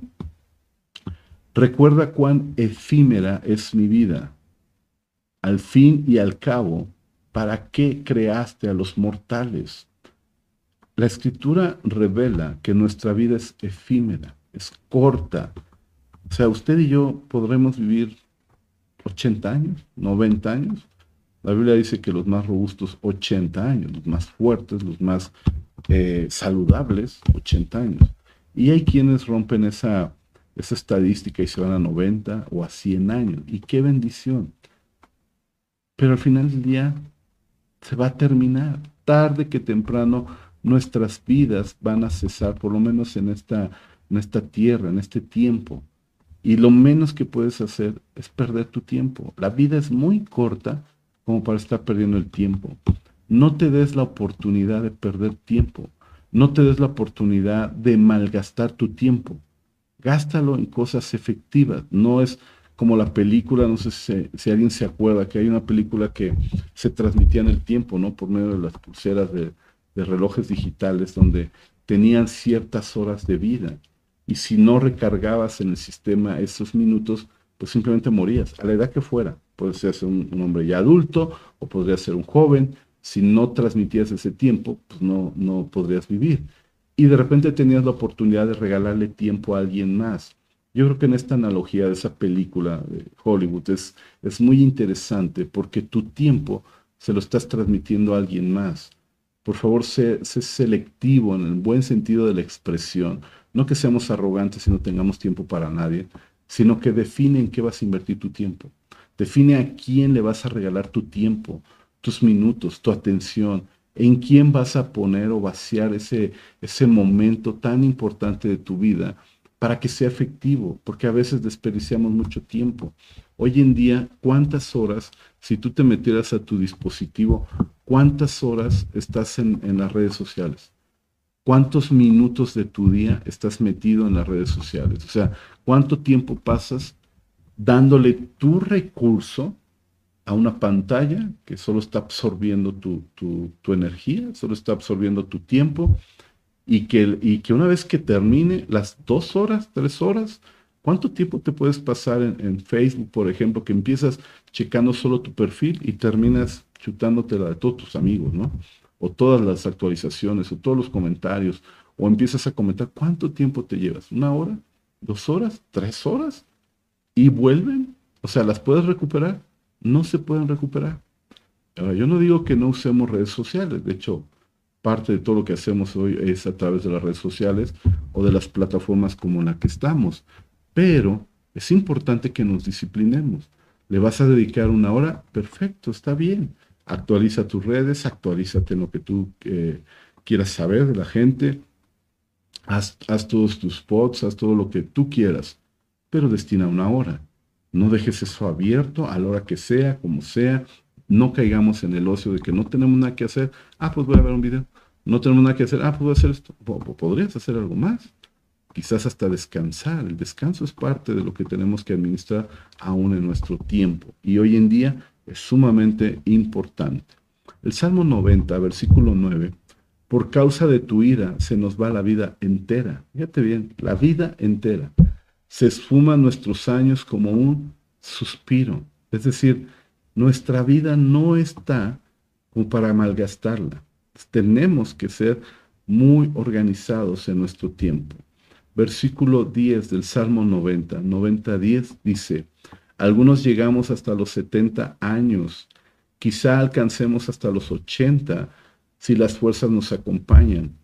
recuerda cuán efímera es mi vida. Al fin y al cabo, ¿para qué creaste a los mortales? La escritura revela que nuestra vida es efímera, es corta. O sea, usted y yo podremos vivir 80 años, 90 años. La Biblia dice que los más robustos 80 años, los más fuertes, los más eh, saludables, 80 años. Y hay quienes rompen esa, esa estadística y se van a 90 o a 100 años. Y qué bendición. Pero al final del día se va a terminar. Tarde que temprano nuestras vidas van a cesar, por lo menos en esta, en esta tierra, en este tiempo. Y lo menos que puedes hacer es perder tu tiempo. La vida es muy corta como para estar perdiendo el tiempo. No te des la oportunidad de perder tiempo. No te des la oportunidad de malgastar tu tiempo. Gástalo en cosas efectivas. No es como la película, no sé si, alguien se acuerda, que hay una película que se transmitía en el tiempo, ¿no? Por medio de las pulseras de, relojes digitales, donde tenían ciertas horas de vida. Y si no recargabas en el sistema esos minutos, pues simplemente morías, a la edad que fuera. Puede ser un, un hombre ya adulto o podría ser un joven, si no transmitías ese tiempo, pues no, no podrías vivir. Y de repente tenías la oportunidad de regalarle tiempo a alguien más. Yo creo que en esta analogía de esa película de Hollywood es, es muy interesante porque tu tiempo se lo estás transmitiendo a alguien más. Por favor, sé, selectivo en el buen sentido de la expresión. No que seamos arrogantes y no tengamos tiempo para nadie, sino que define en qué vas a invertir tu tiempo. Define a quién le vas a regalar tu tiempo tus minutos, tu atención, en quién vas a poner o vaciar ese, ese momento tan importante de tu vida para que sea efectivo, porque a veces desperdiciamos mucho tiempo. Hoy en día, ¿cuántas horas, si tú te metieras a tu dispositivo, cuántas horas estás en, en las redes sociales? ¿Cuántos minutos de tu día estás metido en las redes sociales? O sea, ¿cuánto tiempo pasas dándole tu recurso a una pantalla que solo está absorbiendo tu, energía, solo está absorbiendo tu tiempo y que, y que una vez que termine las dos horas, tres horas, ¿cuánto tiempo te puedes pasar en, Facebook, por ejemplo, que empiezas checando solo tu perfil y terminas chutándote la de todos tus amigos, ¿no? O todas las actualizaciones, o todos los comentarios, o empiezas a comentar, ¿cuánto tiempo te llevas? ¿Una hora? ¿Dos horas? ¿Tres horas? ¿Y vuelven? O sea, ¿las puedes recuperar? no se pueden recuperar. yo no digo que no usemos redes sociales, de hecho, parte de todo lo que hacemos hoy es a través de las redes sociales o de las plataformas como la que estamos, pero es importante que nos disciplinemos. ¿Le vas a dedicar una hora? Perfecto, está bien. Actualiza tus redes, actualízate en lo que tú eh, quieras saber de la gente, haz, haz todos tus spots, haz todo lo que tú quieras, pero destina una hora. No dejes eso abierto a la hora que sea, como sea. No caigamos en el ocio de que no tenemos nada que hacer. Ah, pues voy a ver un video. No tenemos nada que hacer. Ah, pues voy a hacer esto. Podrías hacer algo más. Quizás hasta descansar. El descanso es parte de lo que tenemos que administrar aún en nuestro tiempo. Y hoy en día es sumamente importante. El Salmo 90, versículo 9. Por causa de tu ira se nos va la vida entera. Fíjate bien, la vida entera se esfuman nuestros años como un suspiro. Es decir, nuestra vida no está como para malgastarla. Tenemos que ser muy organizados en nuestro tiempo. Versículo 10 del Salmo 90, 90-10 dice, algunos llegamos hasta los 70 años, quizá alcancemos hasta los 80 si las fuerzas nos acompañan.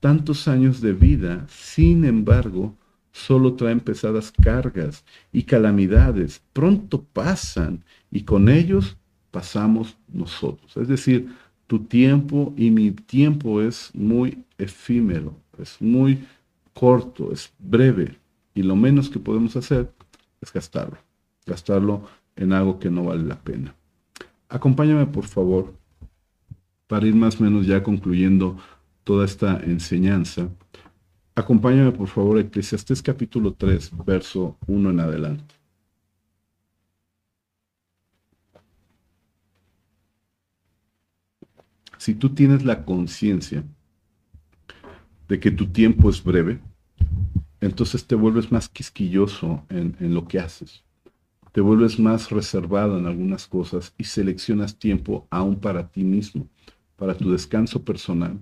Tantos años de vida, sin embargo, solo traen pesadas cargas y calamidades. Pronto pasan y con ellos pasamos nosotros. Es decir, tu tiempo y mi tiempo es muy efímero, es muy corto, es breve y lo menos que podemos hacer es gastarlo, gastarlo en algo que no vale la pena. Acompáñame por favor para ir más o menos ya concluyendo toda esta enseñanza Acompáñame por favor a Eclesiastés capítulo 3, verso 1 en adelante. Si tú tienes la conciencia de que tu tiempo es breve, entonces te vuelves más quisquilloso en, en, lo que haces. Te vuelves más reservado en algunas cosas y seleccionas tiempo aún para ti mismo, para tu descanso personal,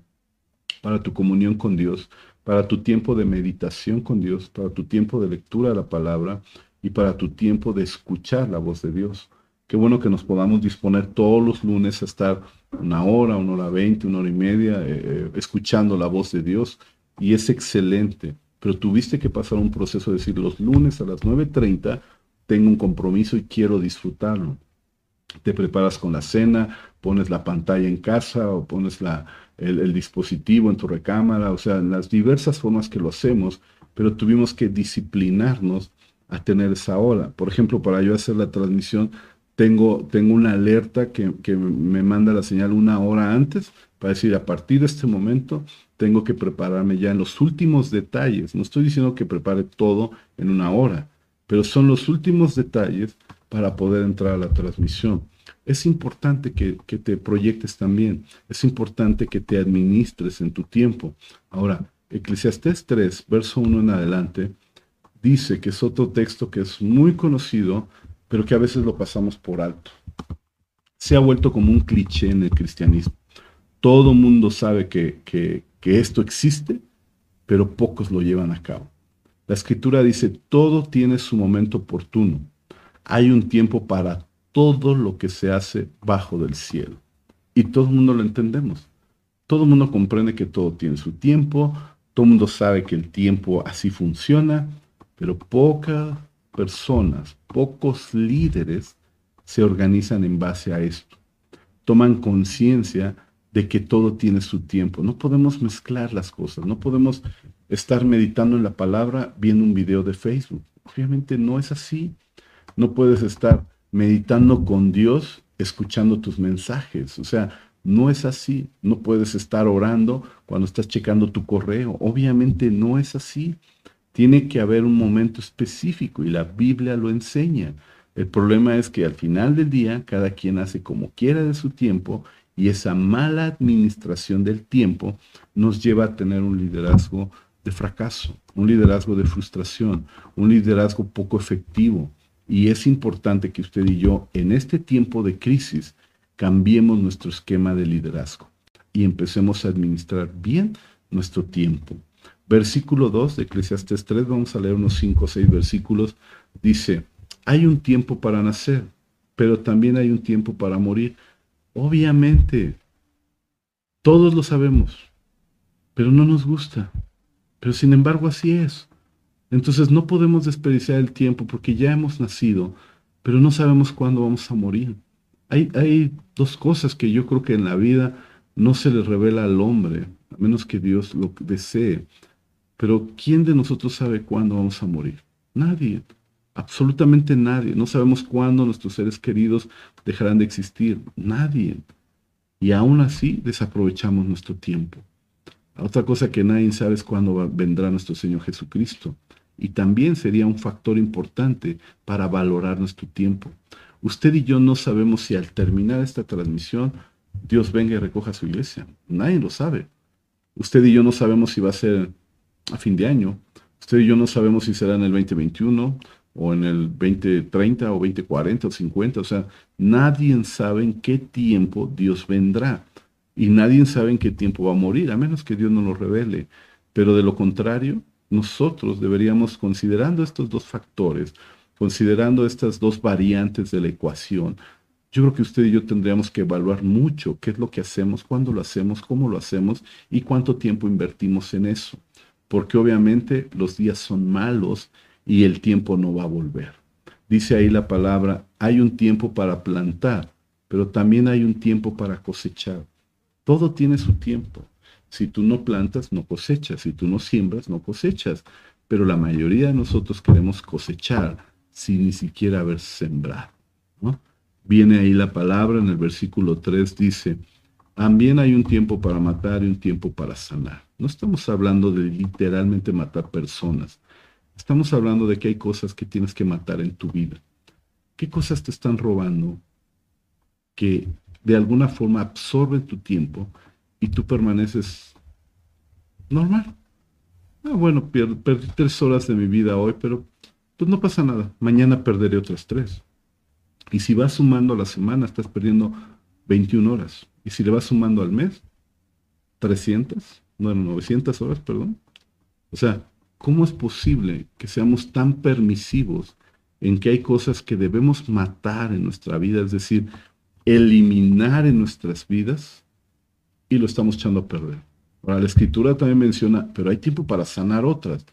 para tu comunión con Dios, para tu tiempo de meditación con Dios, para tu tiempo de lectura de la palabra y para tu tiempo de escuchar la voz de Dios. Qué bueno que nos podamos disponer todos los lunes a estar una hora, una hora veinte, una hora y media, eh, eh, escuchando la voz de Dios. Y es excelente, pero tuviste que pasar un proceso de decir, los lunes a las 9.30 tengo un compromiso y quiero disfrutarlo. Te preparas con la cena, pones la pantalla en casa o pones la, el, dispositivo en tu recámara, o sea, en las diversas formas que lo hacemos, pero tuvimos que disciplinarnos a tener esa hora. Por ejemplo, para yo hacer la transmisión, tengo, tengo una alerta que, que, me manda la señal una hora antes para decir, a partir de este momento tengo que prepararme ya en los últimos detalles. No estoy diciendo que prepare todo en una hora, pero son los últimos detalles para poder entrar a la transmisión. Es importante que, te proyectes también, es importante que te administres en tu tiempo. Ahora, Eclesiastés 3, verso 1 en adelante, dice que es otro texto que es muy conocido, pero que a veces lo pasamos por alto. Se ha vuelto como un cliché en el cristianismo. Todo mundo sabe que, que esto existe, pero pocos lo llevan a cabo. La escritura dice, todo tiene su momento oportuno. Hay un tiempo para todo lo que se hace bajo del cielo. Y todo el mundo lo entendemos. Todo el mundo comprende que todo tiene su tiempo, todo el mundo sabe que el tiempo así funciona pero pocas personas, pocos líderes se organizan en base a esto. Toman conciencia de que todo tiene su tiempo. No podemos mezclar las cosas, no podemos estar meditando en la palabra viendo un video de Facebook. Obviamente no es así. No puedes estar meditando con Dios escuchando tus mensajes. O sea, no es así. No puedes estar orando cuando estás checando tu correo. Obviamente no es así. Tiene que haber un momento específico y la Biblia lo enseña. El problema es que al final del día cada quien hace como quiera de su tiempo y esa mala administración del tiempo nos lleva a tener un liderazgo de fracaso, un liderazgo de frustración, un liderazgo poco efectivo. Y es importante que usted y yo en este tiempo de crisis cambiemos nuestro esquema de liderazgo y empecemos a administrar bien nuestro tiempo. Versículo 2 de Eclesiastes 3, vamos a leer unos 5 o 6 versículos, dice, hay un tiempo para nacer, pero también hay un tiempo para morir. Obviamente, todos lo sabemos, pero no nos gusta. Pero sin embargo así es. Entonces no podemos desperdiciar el tiempo porque ya hemos nacido, pero no sabemos cuándo vamos a morir. Hay, hay dos cosas que yo creo que en la vida no se le revela al hombre, a menos que Dios lo desee. Pero ¿quién de nosotros sabe cuándo vamos a morir? Nadie, absolutamente nadie. No sabemos cuándo nuestros seres queridos dejarán de existir. Nadie. Y aún así desaprovechamos nuestro tiempo. Otra cosa que nadie sabe es cuándo vendrá nuestro Señor Jesucristo. Y también sería un factor importante para valorar nuestro tiempo. Usted y yo no sabemos si al terminar esta transmisión Dios venga y recoja su iglesia. Nadie lo sabe. Usted y yo no sabemos si va a ser a fin de año. Usted y yo no sabemos si será en el 2021 o en el 2030 o 2040 o 50. O sea, nadie sabe en qué tiempo Dios vendrá. Y nadie sabe en qué tiempo va a morir, a menos que Dios nos lo revele. Pero de lo contrario, nosotros deberíamos, considerando estos dos factores, considerando estas dos variantes de la ecuación, yo creo que usted y yo tendríamos que evaluar mucho qué es lo que hacemos, cuándo lo hacemos, cómo lo hacemos y cuánto tiempo invertimos en eso porque obviamente los días son malos y el tiempo no va a volver. Dice ahí la palabra, hay un tiempo para plantar, pero también hay un tiempo para cosechar. Todo tiene su tiempo. Si tú no plantas, no cosechas. Si tú no siembras, no cosechas. Pero la mayoría de nosotros queremos cosechar sin ni siquiera haber sembrado. Viene ahí la palabra en el versículo 3, dice, también hay un tiempo para matar y un tiempo para sanar. No estamos hablando de literalmente matar personas. Estamos hablando de que hay cosas que tienes que matar en tu vida. ¿Qué cosas te están robando que de alguna forma absorben tu tiempo y tú permaneces normal? Ah, bueno, perdí tres horas de mi vida hoy, pero pues no pasa nada. Mañana perderé otras tres. Y si vas sumando a la semana, estás perdiendo 21 horas. Y si le vas sumando al mes, 300, no, 900 horas, perdón. O sea, ¿cómo es posible que seamos tan permisivos en que hay cosas que debemos matar en nuestra vida, es decir, eliminar en nuestras vidas y lo estamos echando a perder? Ahora, la escritura también menciona, pero hay tiempo para sanar otras.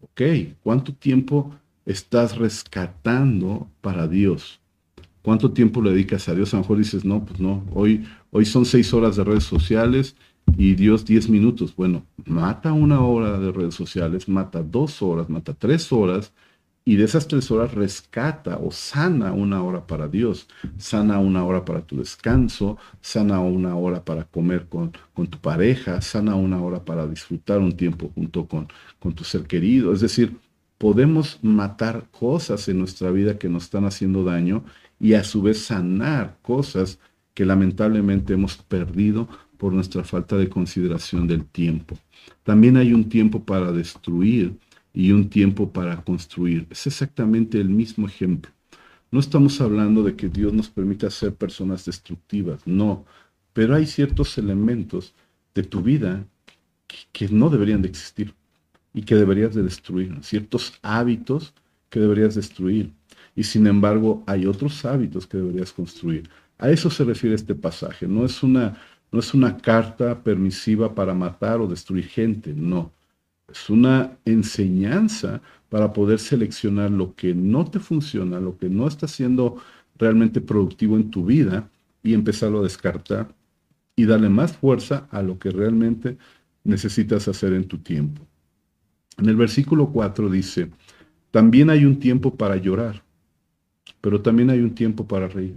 Ok, ¿cuánto tiempo estás rescatando para Dios? ¿Cuánto tiempo le dedicas a Dios? A lo mejor dices, no, pues no, hoy, hoy son seis horas de redes sociales y Dios diez minutos. Bueno, mata una hora de redes sociales, mata dos horas, mata tres horas y de esas tres horas rescata o sana una hora para Dios, sana una hora para tu descanso, sana una hora para comer con, con tu pareja, sana una hora para disfrutar un tiempo junto con, con tu ser querido. Es decir, podemos matar cosas en nuestra vida que nos están haciendo daño y a su vez sanar cosas que lamentablemente hemos perdido por nuestra falta de consideración del tiempo. También hay un tiempo para destruir y un tiempo para construir. Es exactamente el mismo ejemplo. No estamos hablando de que Dios nos permita ser personas destructivas, no, pero hay ciertos elementos de tu vida que, no deberían de existir y que deberías de destruir, ciertos hábitos que deberías destruir. Y sin embargo, hay otros hábitos que deberías construir. A eso se refiere este pasaje. No es una, no es una carta permisiva para matar o destruir gente, no. Es una enseñanza para poder seleccionar lo que no te funciona, lo que no está siendo realmente productivo en tu vida y empezarlo a descartar y darle más fuerza a lo que realmente necesitas hacer en tu tiempo. En el versículo 4 dice, también hay un tiempo para llorar, pero también hay un tiempo para reír.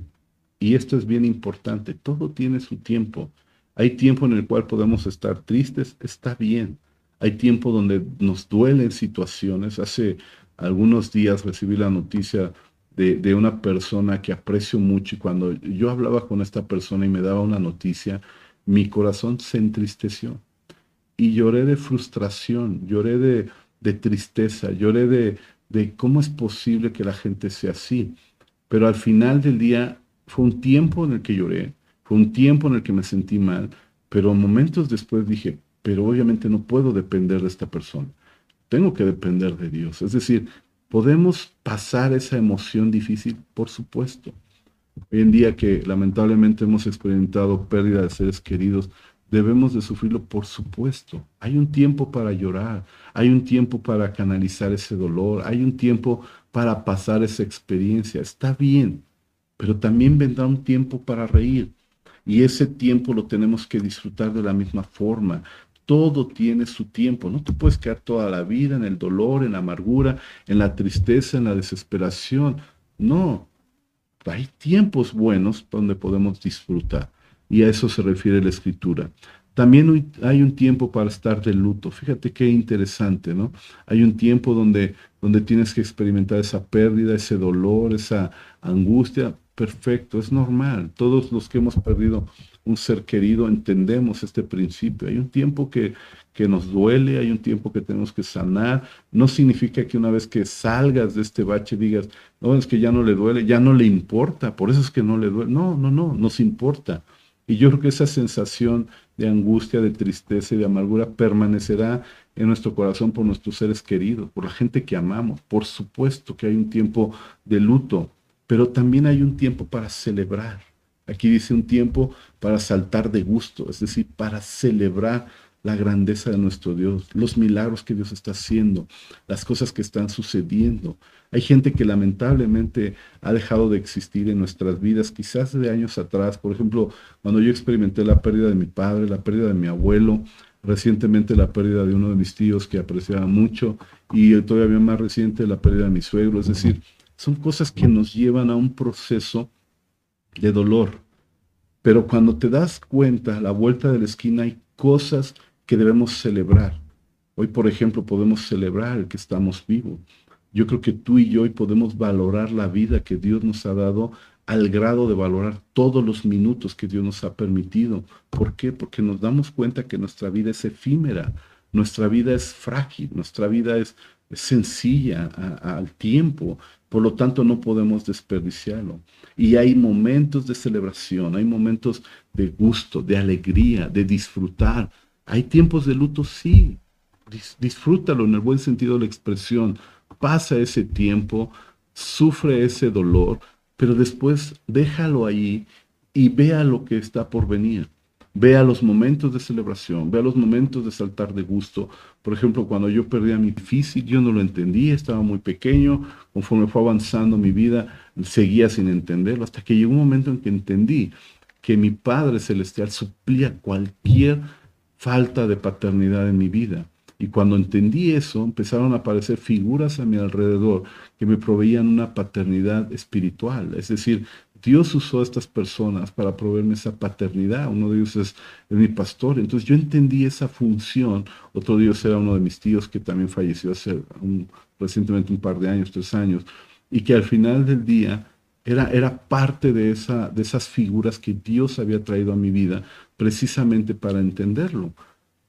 Y esto es bien importante, todo tiene su tiempo. Hay tiempo en el cual podemos estar tristes, está bien. Hay tiempo donde nos duelen situaciones. Hace algunos días recibí la noticia de, una persona que aprecio mucho y cuando yo hablaba con esta persona y me daba una noticia, mi corazón se entristeció y lloré de frustración, lloré de, de tristeza, lloré de, de cómo es posible que la gente sea así. Pero al final del día fue un tiempo en el que lloré, fue un tiempo en el que me sentí mal, pero momentos después dije, pero obviamente no puedo depender de esta persona. Tengo que depender de Dios. Es decir, ¿podemos pasar esa emoción difícil? Por supuesto. Hoy en día que lamentablemente hemos experimentado pérdida de seres queridos, debemos de sufrirlo, por supuesto. Hay un tiempo para llorar, hay un tiempo para canalizar ese dolor, hay un tiempo para pasar esa experiencia. Está bien, pero también vendrá un tiempo para reír. Y ese tiempo lo tenemos que disfrutar de la misma forma todo tiene su tiempo. No te puedes quedar toda la vida en el dolor, en la amargura, en la tristeza, en la desesperación. No, hay tiempos buenos donde podemos disfrutar. Y a eso se refiere la escritura. También hay un tiempo para estar de luto. Fíjate qué interesante, ¿no? Hay un tiempo donde, donde tienes que experimentar esa pérdida, ese dolor, esa angustia. Perfecto, es normal. Todos los que hemos perdido un ser querido, entendemos este principio. Hay un tiempo que, que nos duele, hay un tiempo que tenemos que sanar. No significa que una vez que salgas de este bache digas, no, es que ya no le duele, ya no le importa, por eso es que no le duele. No, no, no, nos importa. Y yo creo que esa sensación de angustia, de tristeza y de amargura permanecerá en nuestro corazón por nuestros seres queridos, por la gente que amamos. Por supuesto que hay un tiempo de luto, pero también hay un tiempo para celebrar Aquí dice un tiempo para saltar de gusto, es decir, para celebrar la grandeza de nuestro Dios, los milagros que Dios está haciendo, las cosas que están sucediendo. Hay gente que lamentablemente ha dejado de existir en nuestras vidas, quizás de años atrás. Por ejemplo, cuando yo experimenté la pérdida de mi padre, la pérdida de mi abuelo, recientemente la pérdida de uno de mis tíos que apreciaba mucho y todavía más reciente la pérdida de mi suegro. Es decir, son cosas que nos llevan a un proceso de dolor. Pero cuando te das cuenta, a la vuelta de la esquina hay cosas que debemos celebrar. Hoy, por ejemplo, podemos celebrar que estamos vivos. Yo creo que tú y yo hoy podemos valorar la vida que Dios nos ha dado al grado de valorar todos los minutos que Dios nos ha permitido. ¿Por qué? Porque nos damos cuenta que nuestra vida es efímera, nuestra vida es frágil, nuestra vida es, sencilla al tiempo, por lo tanto no podemos desperdiciarlo. Y hay momentos de celebración, hay momentos de gusto, de alegría, de disfrutar. Hay tiempos de luto, sí. disfrútalo en el buen sentido de la expresión. Pasa ese tiempo, sufre ese dolor, pero después déjalo ahí y vea lo que está por venir. Vea los momentos de celebración, vea los momentos de saltar de gusto. Por ejemplo, cuando yo perdí a mi físico, yo no lo entendía, estaba muy pequeño, conforme fue avanzando mi vida, seguía sin entenderlo, hasta que llegó un momento en que entendí que mi Padre Celestial suplía cualquier falta de paternidad en mi vida. Y cuando entendí eso, empezaron a aparecer figuras a mi alrededor que me proveían una paternidad espiritual. Es decir, Dios usó a estas personas para proveerme esa paternidad. Uno de ellos es, mi pastor. Entonces yo entendí esa función. Otro Dios era uno de mis tíos que también falleció hace recientemente un par de años, tres años. Y que al final del día era, era parte de, esa, de esas figuras que Dios había traído a mi vida precisamente para entenderlo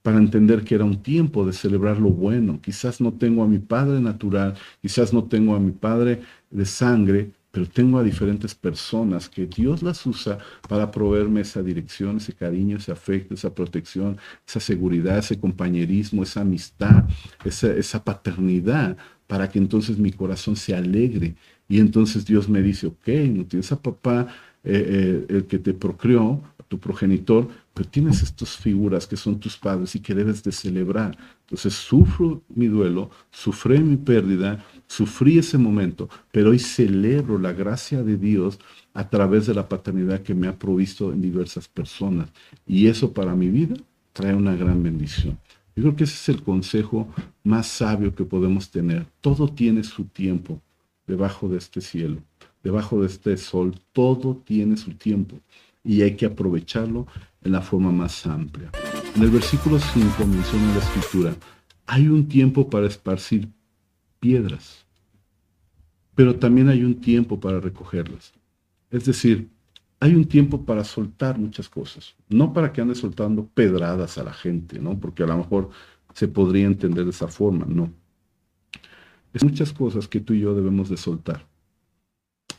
para entender que era un tiempo de celebrar lo bueno. Quizás no tengo a mi padre natural, quizás no tengo a mi padre de sangre, pero tengo a diferentes personas que Dios las usa para proveerme esa dirección, ese cariño, ese afecto, esa protección, esa seguridad, ese compañerismo, esa amistad, esa, paternidad, para que entonces mi corazón se alegre. Y entonces Dios me dice, ok, no tienes a papá, eh, eh, el que te procreó, tu progenitor, pero tienes estas figuras que son tus padres y que debes de celebrar. Entonces sufro mi duelo, sufrí mi pérdida, sufrí ese momento, pero hoy celebro la gracia de Dios a través de la paternidad que me ha provisto en diversas personas. Y eso para mi vida trae una gran bendición. Yo creo que ese es el consejo más sabio que podemos tener. Todo tiene su tiempo debajo de este cielo, debajo de este sol. Todo tiene su tiempo y hay que aprovecharlo en la forma más amplia. En el versículo 5 menciona la escritura, hay un tiempo para esparcir piedras, pero también hay un tiempo para recogerlas. Es decir, hay un tiempo para soltar muchas cosas, no para que ande soltando pedradas a la gente, ¿no? Porque a lo mejor se podría entender de esa forma, no. Es muchas cosas que tú y yo debemos de soltar.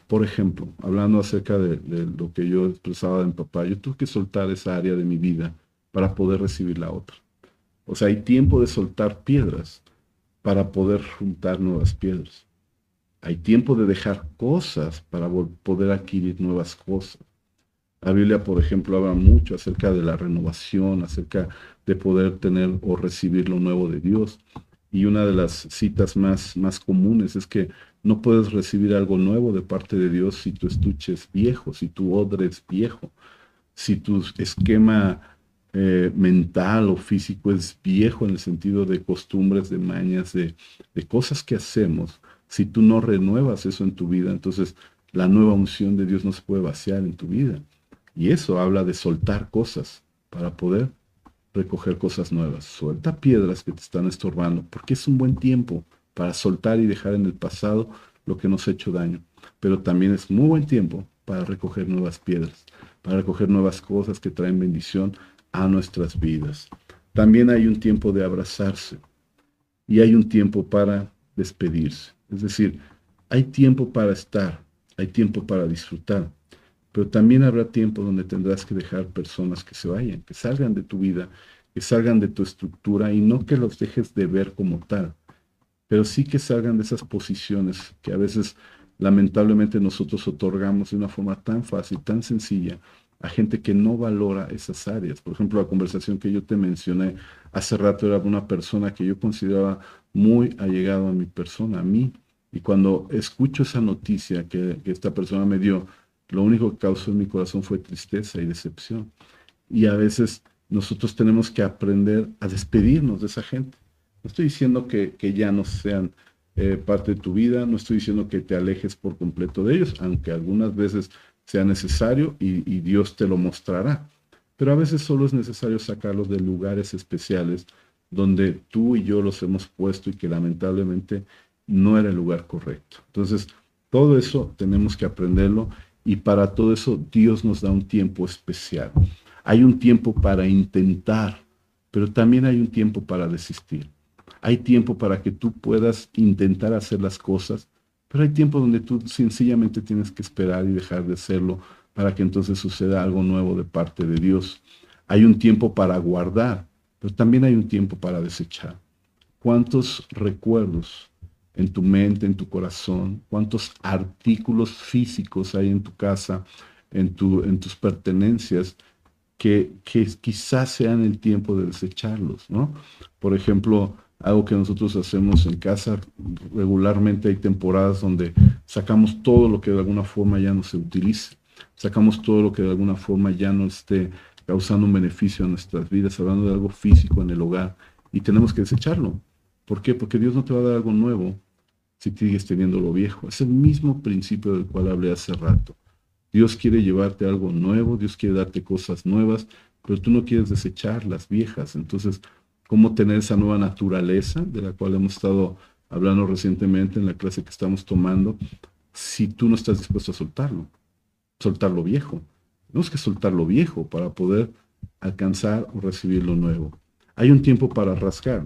Por ejemplo, hablando acerca de, lo que yo expresaba en papá, yo tuve que soltar esa área de mi vida para poder recibir la otra. O sea, hay tiempo de soltar piedras para poder juntar nuevas piedras. Hay tiempo de dejar cosas para poder adquirir nuevas cosas. La Biblia, por ejemplo, habla mucho acerca de la renovación, acerca de poder tener o recibir lo nuevo de Dios. Y una de las citas más, más comunes es que no puedes recibir algo nuevo de parte de Dios si tu estuche es viejo, si tu odre es viejo, si tu esquema eh, mental o físico es viejo en el sentido de costumbres, de mañas, de, de cosas que hacemos. Si tú no renuevas eso en tu vida, entonces la nueva unción de Dios no se puede vaciar en tu vida. Y eso habla de soltar cosas para poder recoger cosas nuevas. Suelta piedras que te están estorbando, porque es un buen tiempo para soltar y dejar en el pasado lo que nos ha hecho daño. Pero también es muy buen tiempo para recoger nuevas piedras, para recoger nuevas cosas que traen bendición a nuestras vidas. También hay un tiempo de abrazarse y hay un tiempo para despedirse. Es decir, hay tiempo para estar, hay tiempo para disfrutar, pero también habrá tiempo donde tendrás que dejar personas que se vayan, que salgan de tu vida, que salgan de tu estructura y no que los dejes de ver como tal, pero sí que salgan de esas posiciones que a veces lamentablemente nosotros otorgamos de una forma tan fácil, tan sencilla, a gente que no valora esas áreas. Por ejemplo, la conversación que yo te mencioné hace rato era una persona que yo consideraba muy allegado a mi persona, a mí. Y cuando escucho esa noticia que, que esta persona me dio, lo único que causó en mi corazón fue tristeza y decepción. Y a veces nosotros tenemos que aprender a despedirnos de esa gente no estoy diciendo que, ya no sean eh, parte de tu vida, no estoy diciendo que te alejes por completo de ellos, aunque algunas veces sea necesario y, Dios te lo mostrará. Pero a veces solo es necesario sacarlos de lugares especiales donde tú y yo los hemos puesto y que lamentablemente no era el lugar correcto. Entonces, todo eso tenemos que aprenderlo y para todo eso Dios nos da un tiempo especial. Hay un tiempo para intentar, pero también hay un tiempo para desistir. Hay tiempo para que tú puedas intentar hacer las cosas, pero hay tiempo donde tú sencillamente tienes que esperar y dejar de hacerlo para que entonces suceda algo nuevo de parte de Dios. Hay un tiempo para guardar, pero también hay un tiempo para desechar. ¿Cuántos recuerdos en tu mente, en tu corazón? ¿Cuántos artículos físicos hay en tu casa, en, tu, en tus pertenencias que, que quizás sean el tiempo de desecharlos, ¿no? Por ejemplo, algo que nosotros hacemos en casa, regularmente hay temporadas donde sacamos todo lo que de alguna forma ya no se utilice, sacamos todo lo que de alguna forma ya no esté causando un beneficio a nuestras vidas, hablando de algo físico en el hogar, y tenemos que desecharlo. ¿Por qué? Porque Dios no te va a dar algo nuevo si sigues teniendo lo viejo. Es el mismo principio del cual hablé hace rato. Dios quiere llevarte algo nuevo, Dios quiere darte cosas nuevas, pero tú no quieres desechar las viejas. Entonces, ¿cómo tener esa nueva naturaleza de la cual hemos estado hablando recientemente en la clase que estamos tomando, si tú no estás dispuesto a soltarlo? Soltar lo viejo. Tenemos que soltar lo viejo para poder alcanzar o recibir lo nuevo. Hay un tiempo para rascar,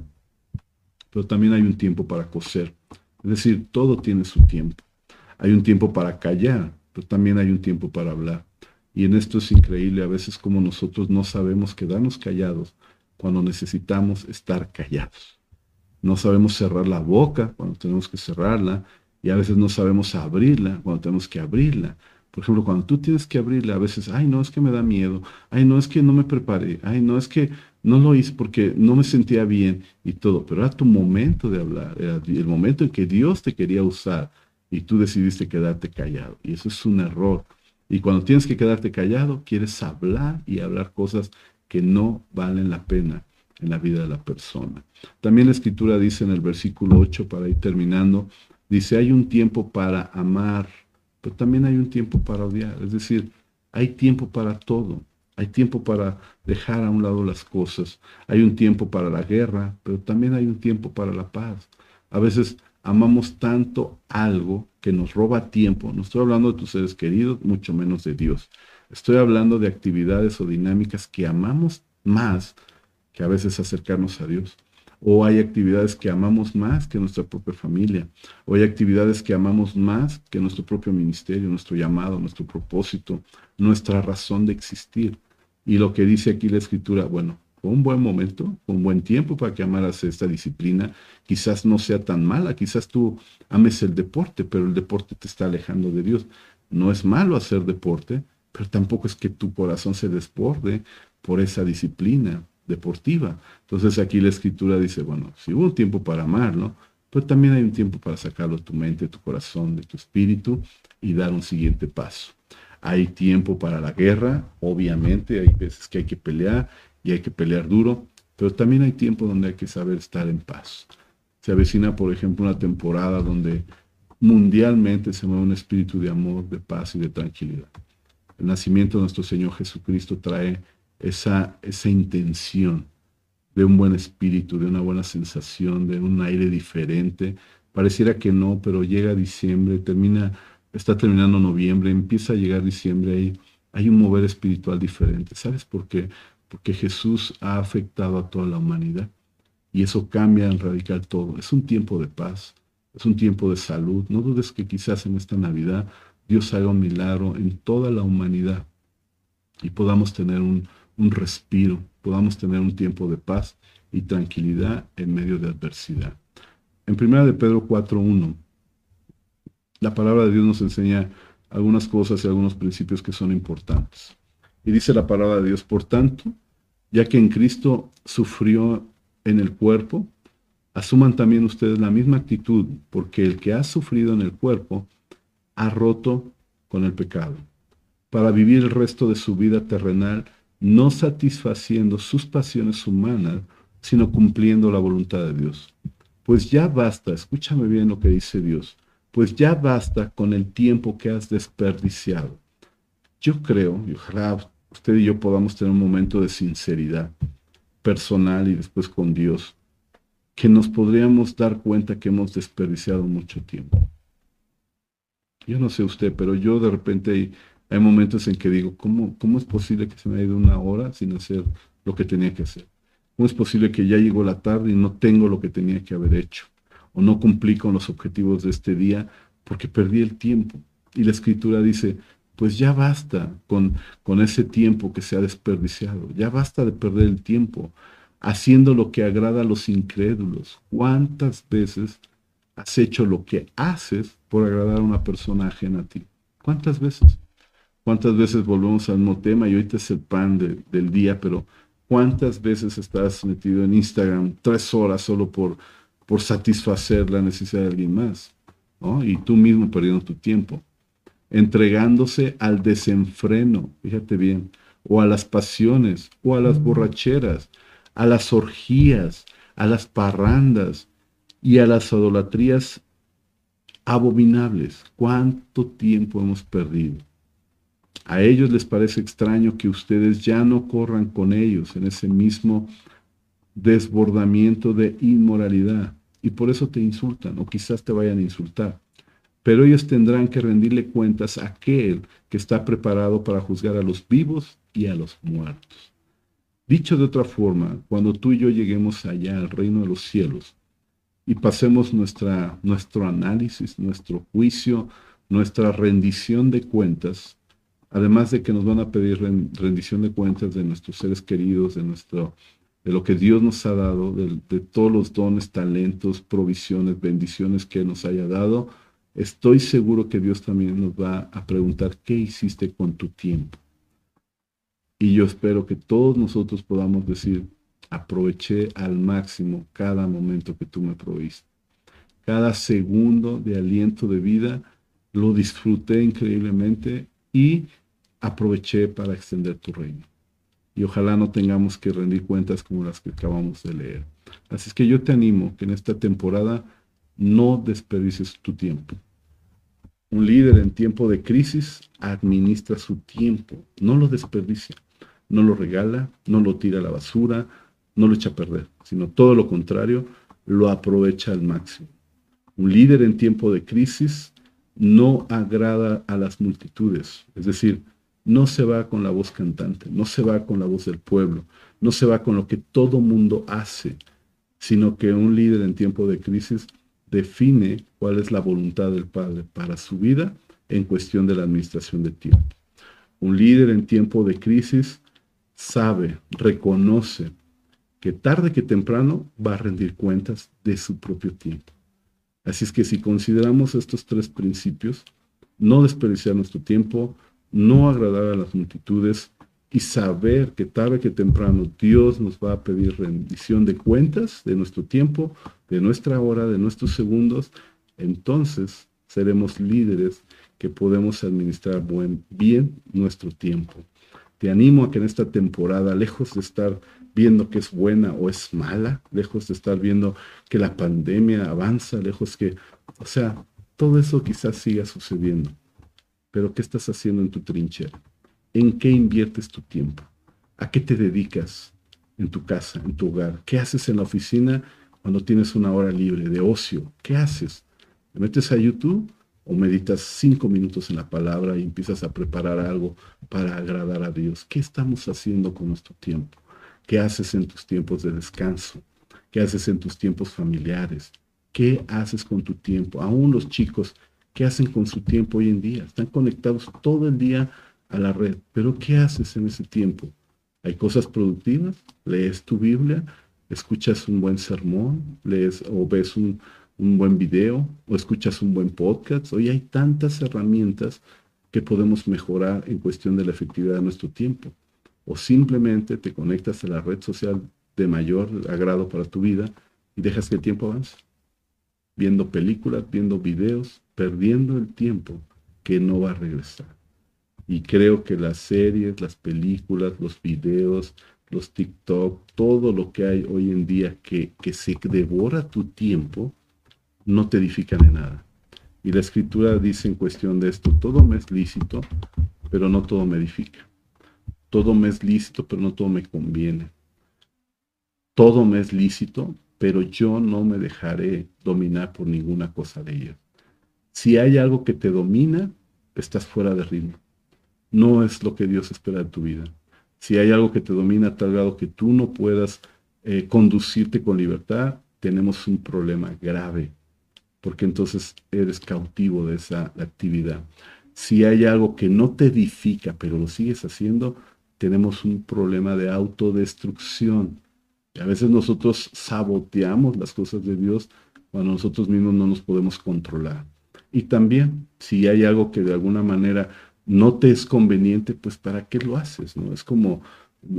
pero también hay un tiempo para coser. Es decir, todo tiene su tiempo. Hay un tiempo para callar, pero también hay un tiempo para hablar. Y en esto es increíble a veces como nosotros no sabemos quedarnos callados cuando necesitamos estar callados. No sabemos cerrar la boca cuando tenemos que cerrarla y a veces no sabemos abrirla cuando tenemos que abrirla. Por ejemplo, cuando tú tienes que abrirla, a veces, ay, no, es que me da miedo, ay, no, es que no me preparé, ay, no, es que no lo hice porque no me sentía bien y todo, pero era tu momento de hablar, era el momento en que Dios te quería usar y tú decidiste quedarte callado. Y eso es un error. Y cuando tienes que quedarte callado, quieres hablar y hablar cosas que no valen la pena en la vida de la persona. También la escritura dice en el versículo 8, para ir terminando, dice, hay un tiempo para amar, pero también hay un tiempo para odiar. Es decir, hay tiempo para todo. Hay tiempo para dejar a un lado las cosas. Hay un tiempo para la guerra, pero también hay un tiempo para la paz. A veces amamos tanto algo que nos roba tiempo. No estoy hablando de tus seres queridos, mucho menos de Dios. Estoy hablando de actividades o dinámicas que amamos más que a veces acercarnos a Dios. O hay actividades que amamos más que nuestra propia familia. O hay actividades que amamos más que nuestro propio ministerio, nuestro llamado, nuestro propósito, nuestra razón de existir. Y lo que dice aquí la escritura, bueno, fue un buen momento, un buen tiempo para que amaras esta disciplina. Quizás no sea tan mala, quizás tú ames el deporte, pero el deporte te está alejando de Dios. No es malo hacer deporte, pero tampoco es que tu corazón se desborde por esa disciplina deportiva. Entonces aquí la escritura dice, bueno, si hubo un tiempo para amarlo, pero también hay un tiempo para sacarlo de tu mente, de tu corazón, de tu espíritu y dar un siguiente paso. Hay tiempo para la guerra, obviamente, hay veces que hay que pelear y hay que pelear duro, pero también hay tiempo donde hay que saber estar en paz. Se avecina, por ejemplo, una temporada donde mundialmente se mueve un espíritu de amor, de paz y de tranquilidad. El nacimiento de nuestro Señor Jesucristo trae esa, esa intención de un buen espíritu, de una buena sensación, de un aire diferente. Pareciera que no, pero llega diciembre, termina, está terminando noviembre, empieza a llegar diciembre, hay, hay un mover espiritual diferente. ¿Sabes por qué? Porque Jesús ha afectado a toda la humanidad y eso cambia en radical todo. Es un tiempo de paz, es un tiempo de salud. No dudes que quizás en esta Navidad Dios haga un milagro en toda la humanidad y podamos tener un, un respiro, podamos tener un tiempo de paz y tranquilidad en medio de adversidad. En primera de Pedro 4.1, la palabra de Dios nos enseña algunas cosas y algunos principios que son importantes. Y dice la palabra de Dios, por tanto, ya que en Cristo sufrió en el cuerpo, asuman también ustedes la misma actitud, porque el que ha sufrido en el cuerpo ha roto con el pecado, para vivir el resto de su vida terrenal no satisfaciendo sus pasiones humanas, sino cumpliendo la voluntad de Dios. Pues ya basta, escúchame bien lo que dice Dios, pues ya basta con el tiempo que has desperdiciado. Yo creo, y ojalá usted y yo podamos tener un momento de sinceridad personal y después con Dios, que nos podríamos dar cuenta que hemos desperdiciado mucho tiempo. Yo no sé usted, pero yo de repente hay momentos en que digo, ¿cómo, ¿cómo es posible que se me haya ido una hora sin hacer lo que tenía que hacer? ¿Cómo es posible que ya llegó la tarde y no tengo lo que tenía que haber hecho? O no cumplí con los objetivos de este día porque perdí el tiempo. Y la escritura dice, pues ya basta con, con ese tiempo que se ha desperdiciado, ya basta de perder el tiempo haciendo lo que agrada a los incrédulos. ¿Cuántas veces has hecho lo que haces por agradar a una persona ajena a ti? ¿Cuántas veces? ¿Cuántas veces volvemos al mismo tema? Y ahorita es el pan del día, pero ¿cuántas veces estás metido en Instagram tres horas solo por, por satisfacer la necesidad de alguien más? Y tú mismo perdiendo tu tiempo, entregándose al desenfreno, fíjate bien, o a las pasiones, o a las borracheras, a las orgías, a las parrandas y a las idolatrías abominables. ¿Cuánto tiempo hemos perdido? A ellos les parece extraño que ustedes ya no corran con ellos en ese mismo desbordamiento de inmoralidad y por eso te insultan o quizás te vayan a insultar. Pero ellos tendrán que rendirle cuentas a aquel que está preparado para juzgar a los vivos y a los muertos. Dicho de otra forma, cuando tú y yo lleguemos allá al reino de los cielos y pasemos nuestra, nuestro análisis, nuestro juicio, nuestra rendición de cuentas, además de que nos van a pedir rendición de cuentas de nuestros seres queridos, de nuestro de lo que Dios nos ha dado, de, todos los dones, talentos, provisiones, bendiciones que nos haya dado, estoy seguro que Dios también nos va a preguntar qué hiciste con tu tiempo. Y yo espero que todos nosotros podamos decir, aproveché al máximo cada momento que tú me proviste. Cada segundo de aliento de vida lo disfruté increíblemente y aproveché para extender tu reino y ojalá no tengamos que rendir cuentas como las que acabamos de leer. Así es que yo te animo que en esta temporada no desperdicies tu tiempo. Un líder en tiempo de crisis administra su tiempo, no lo desperdicia, no lo regala, no lo tira a la basura, no lo echa a perder, sino todo lo contrario, lo aprovecha al máximo. Un líder en tiempo de crisis no agrada a las multitudes, es decir, no se va con la voz cantante, no se va con la voz del pueblo, no se va con lo que todo mundo hace, sino que un líder en tiempo de crisis define cuál es la voluntad del Padre para su vida en cuestión de la administración de tiempo. Un líder en tiempo de crisis sabe, reconoce que tarde que temprano va a rendir cuentas de su propio tiempo. Así es que si consideramos estos tres principios, no desperdiciar nuestro tiempo, no agradar a las multitudes y saber que tarde que temprano Dios nos va a pedir rendición de cuentas de nuestro tiempo, de nuestra hora, de nuestros segundos, entonces seremos líderes que podemos administrar buen, bien nuestro tiempo. Te animo a que en esta temporada, lejos de estar viendo que es buena o es mala, lejos de estar viendo que la pandemia avanza, lejos que, o sea, todo eso quizás siga sucediendo pero ¿qué estás haciendo en tu trinchera? ¿En qué inviertes tu tiempo? ¿A qué te dedicas en tu casa, en tu hogar? ¿Qué haces en la oficina cuando tienes una hora libre de ocio? ¿Qué haces? ¿Te metes a YouTube o meditas cinco minutos en la palabra y empiezas a preparar algo para agradar a Dios? ¿Qué estamos haciendo con nuestro tiempo? ¿Qué haces en tus tiempos de descanso? ¿Qué haces en tus tiempos familiares? ¿Qué haces con tu tiempo? Aún los chicos ¿Qué hacen con su tiempo hoy en día? Están conectados todo el día a la red, pero ¿qué haces en ese tiempo? ¿Hay cosas productivas? ¿Lees tu Biblia? ¿Escuchas un buen sermón? ¿Lees o ves un, un buen video? ¿O escuchas un buen podcast? Hoy hay tantas herramientas que podemos mejorar en cuestión de la efectividad de nuestro tiempo. O simplemente te conectas a la red social de mayor agrado para tu vida y dejas que el tiempo avance. Viendo películas, viendo videos, perdiendo el tiempo que no va a regresar. Y creo que las series, las películas, los videos, los TikTok, todo lo que hay hoy en día que, que se devora tu tiempo, no te edifican en nada. Y la escritura dice en cuestión de esto, todo me es lícito, pero no todo me edifica. Todo me es lícito, pero no todo me conviene. Todo me es lícito, pero yo no me dejaré dominar por ninguna cosa de ellas. Si hay algo que te domina, estás fuera de ritmo. No es lo que Dios espera de tu vida. Si hay algo que te domina a tal grado que tú no puedas eh, conducirte con libertad, tenemos un problema grave, porque entonces eres cautivo de esa actividad. Si hay algo que no te edifica, pero lo sigues haciendo, tenemos un problema de autodestrucción. a veces nosotros saboteamos las cosas de Dios cuando nosotros mismos no nos podemos controlar. Y también, si hay algo que de alguna manera no te es conveniente, pues ¿para qué lo haces? ¿no? Es como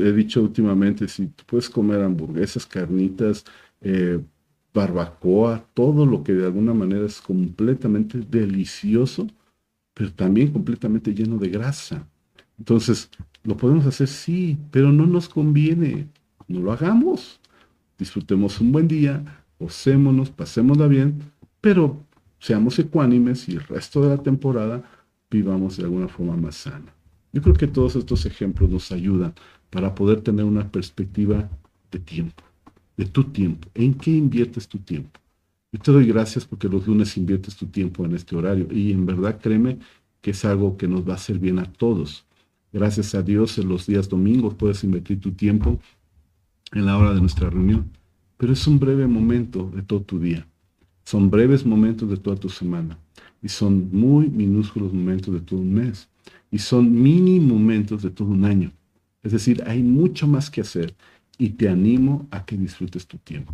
he dicho últimamente, si tú puedes comer hamburguesas, carnitas, eh, barbacoa, todo lo que de alguna manera es completamente delicioso, pero también completamente lleno de grasa. Entonces, lo podemos hacer, sí, pero no nos conviene. No lo hagamos. Disfrutemos un buen día, gocémonos, pasémosla bien, pero seamos ecuánimes y el resto de la temporada vivamos de alguna forma más sana. Yo creo que todos estos ejemplos nos ayudan para poder tener una perspectiva de tiempo, de tu tiempo. ¿En qué inviertes tu tiempo? Yo te doy gracias porque los lunes inviertes tu tiempo en este horario y en verdad créeme que es algo que nos va a hacer bien a todos. Gracias a Dios en los días domingos puedes invertir tu tiempo en la hora de nuestra reunión, pero es un breve momento de todo tu día. Son breves momentos de toda tu semana y son muy minúsculos momentos de todo un mes y son mini momentos de todo un año. Es decir, hay mucho más que hacer y te animo a que disfrutes tu tiempo.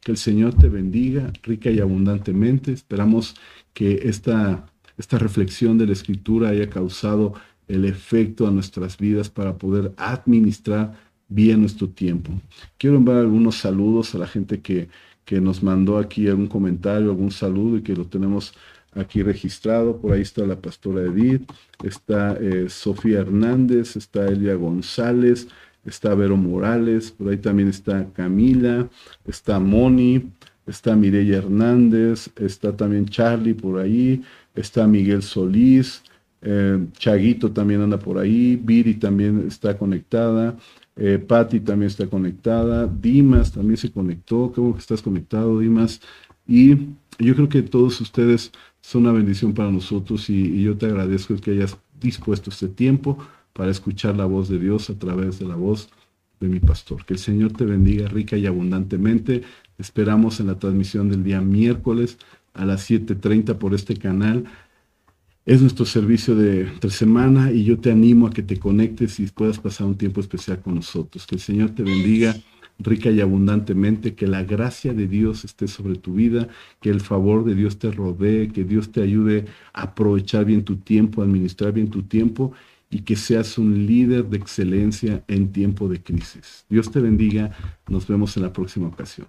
Que el Señor te bendiga rica y abundantemente. Esperamos que esta, esta reflexión de la Escritura haya causado el efecto a nuestras vidas para poder administrar bien nuestro tiempo. Quiero enviar algunos saludos a la gente que, que nos mandó aquí algún comentario, algún saludo y que lo tenemos aquí registrado. Por ahí está la pastora Edith, está eh, Sofía Hernández, está Elia González, está Vero Morales, por ahí también está Camila, está Moni, está Mireya Hernández, está también Charlie por ahí, está Miguel Solís, eh, Chaguito también anda por ahí, Viri también está conectada, eh, Patti también está conectada, Dimas también se conectó, bueno que estás conectado, Dimas, y yo creo que todos ustedes son una bendición para nosotros y, yo te agradezco que hayas dispuesto este tiempo para escuchar la voz de Dios a través de la voz de mi pastor. Que el Señor te bendiga rica y abundantemente. Esperamos en la transmisión del día miércoles a las 7.30 por este canal. Es nuestro servicio de entre semana y yo te animo a que te conectes y puedas pasar un tiempo especial con nosotros. Que el Señor te bendiga rica y abundantemente, que la gracia de Dios esté sobre tu vida, que el favor de Dios te rodee, que Dios te ayude a aprovechar bien tu tiempo, a administrar bien tu tiempo y que seas un líder de excelencia en tiempo de crisis. Dios te bendiga, nos vemos en la próxima ocasión.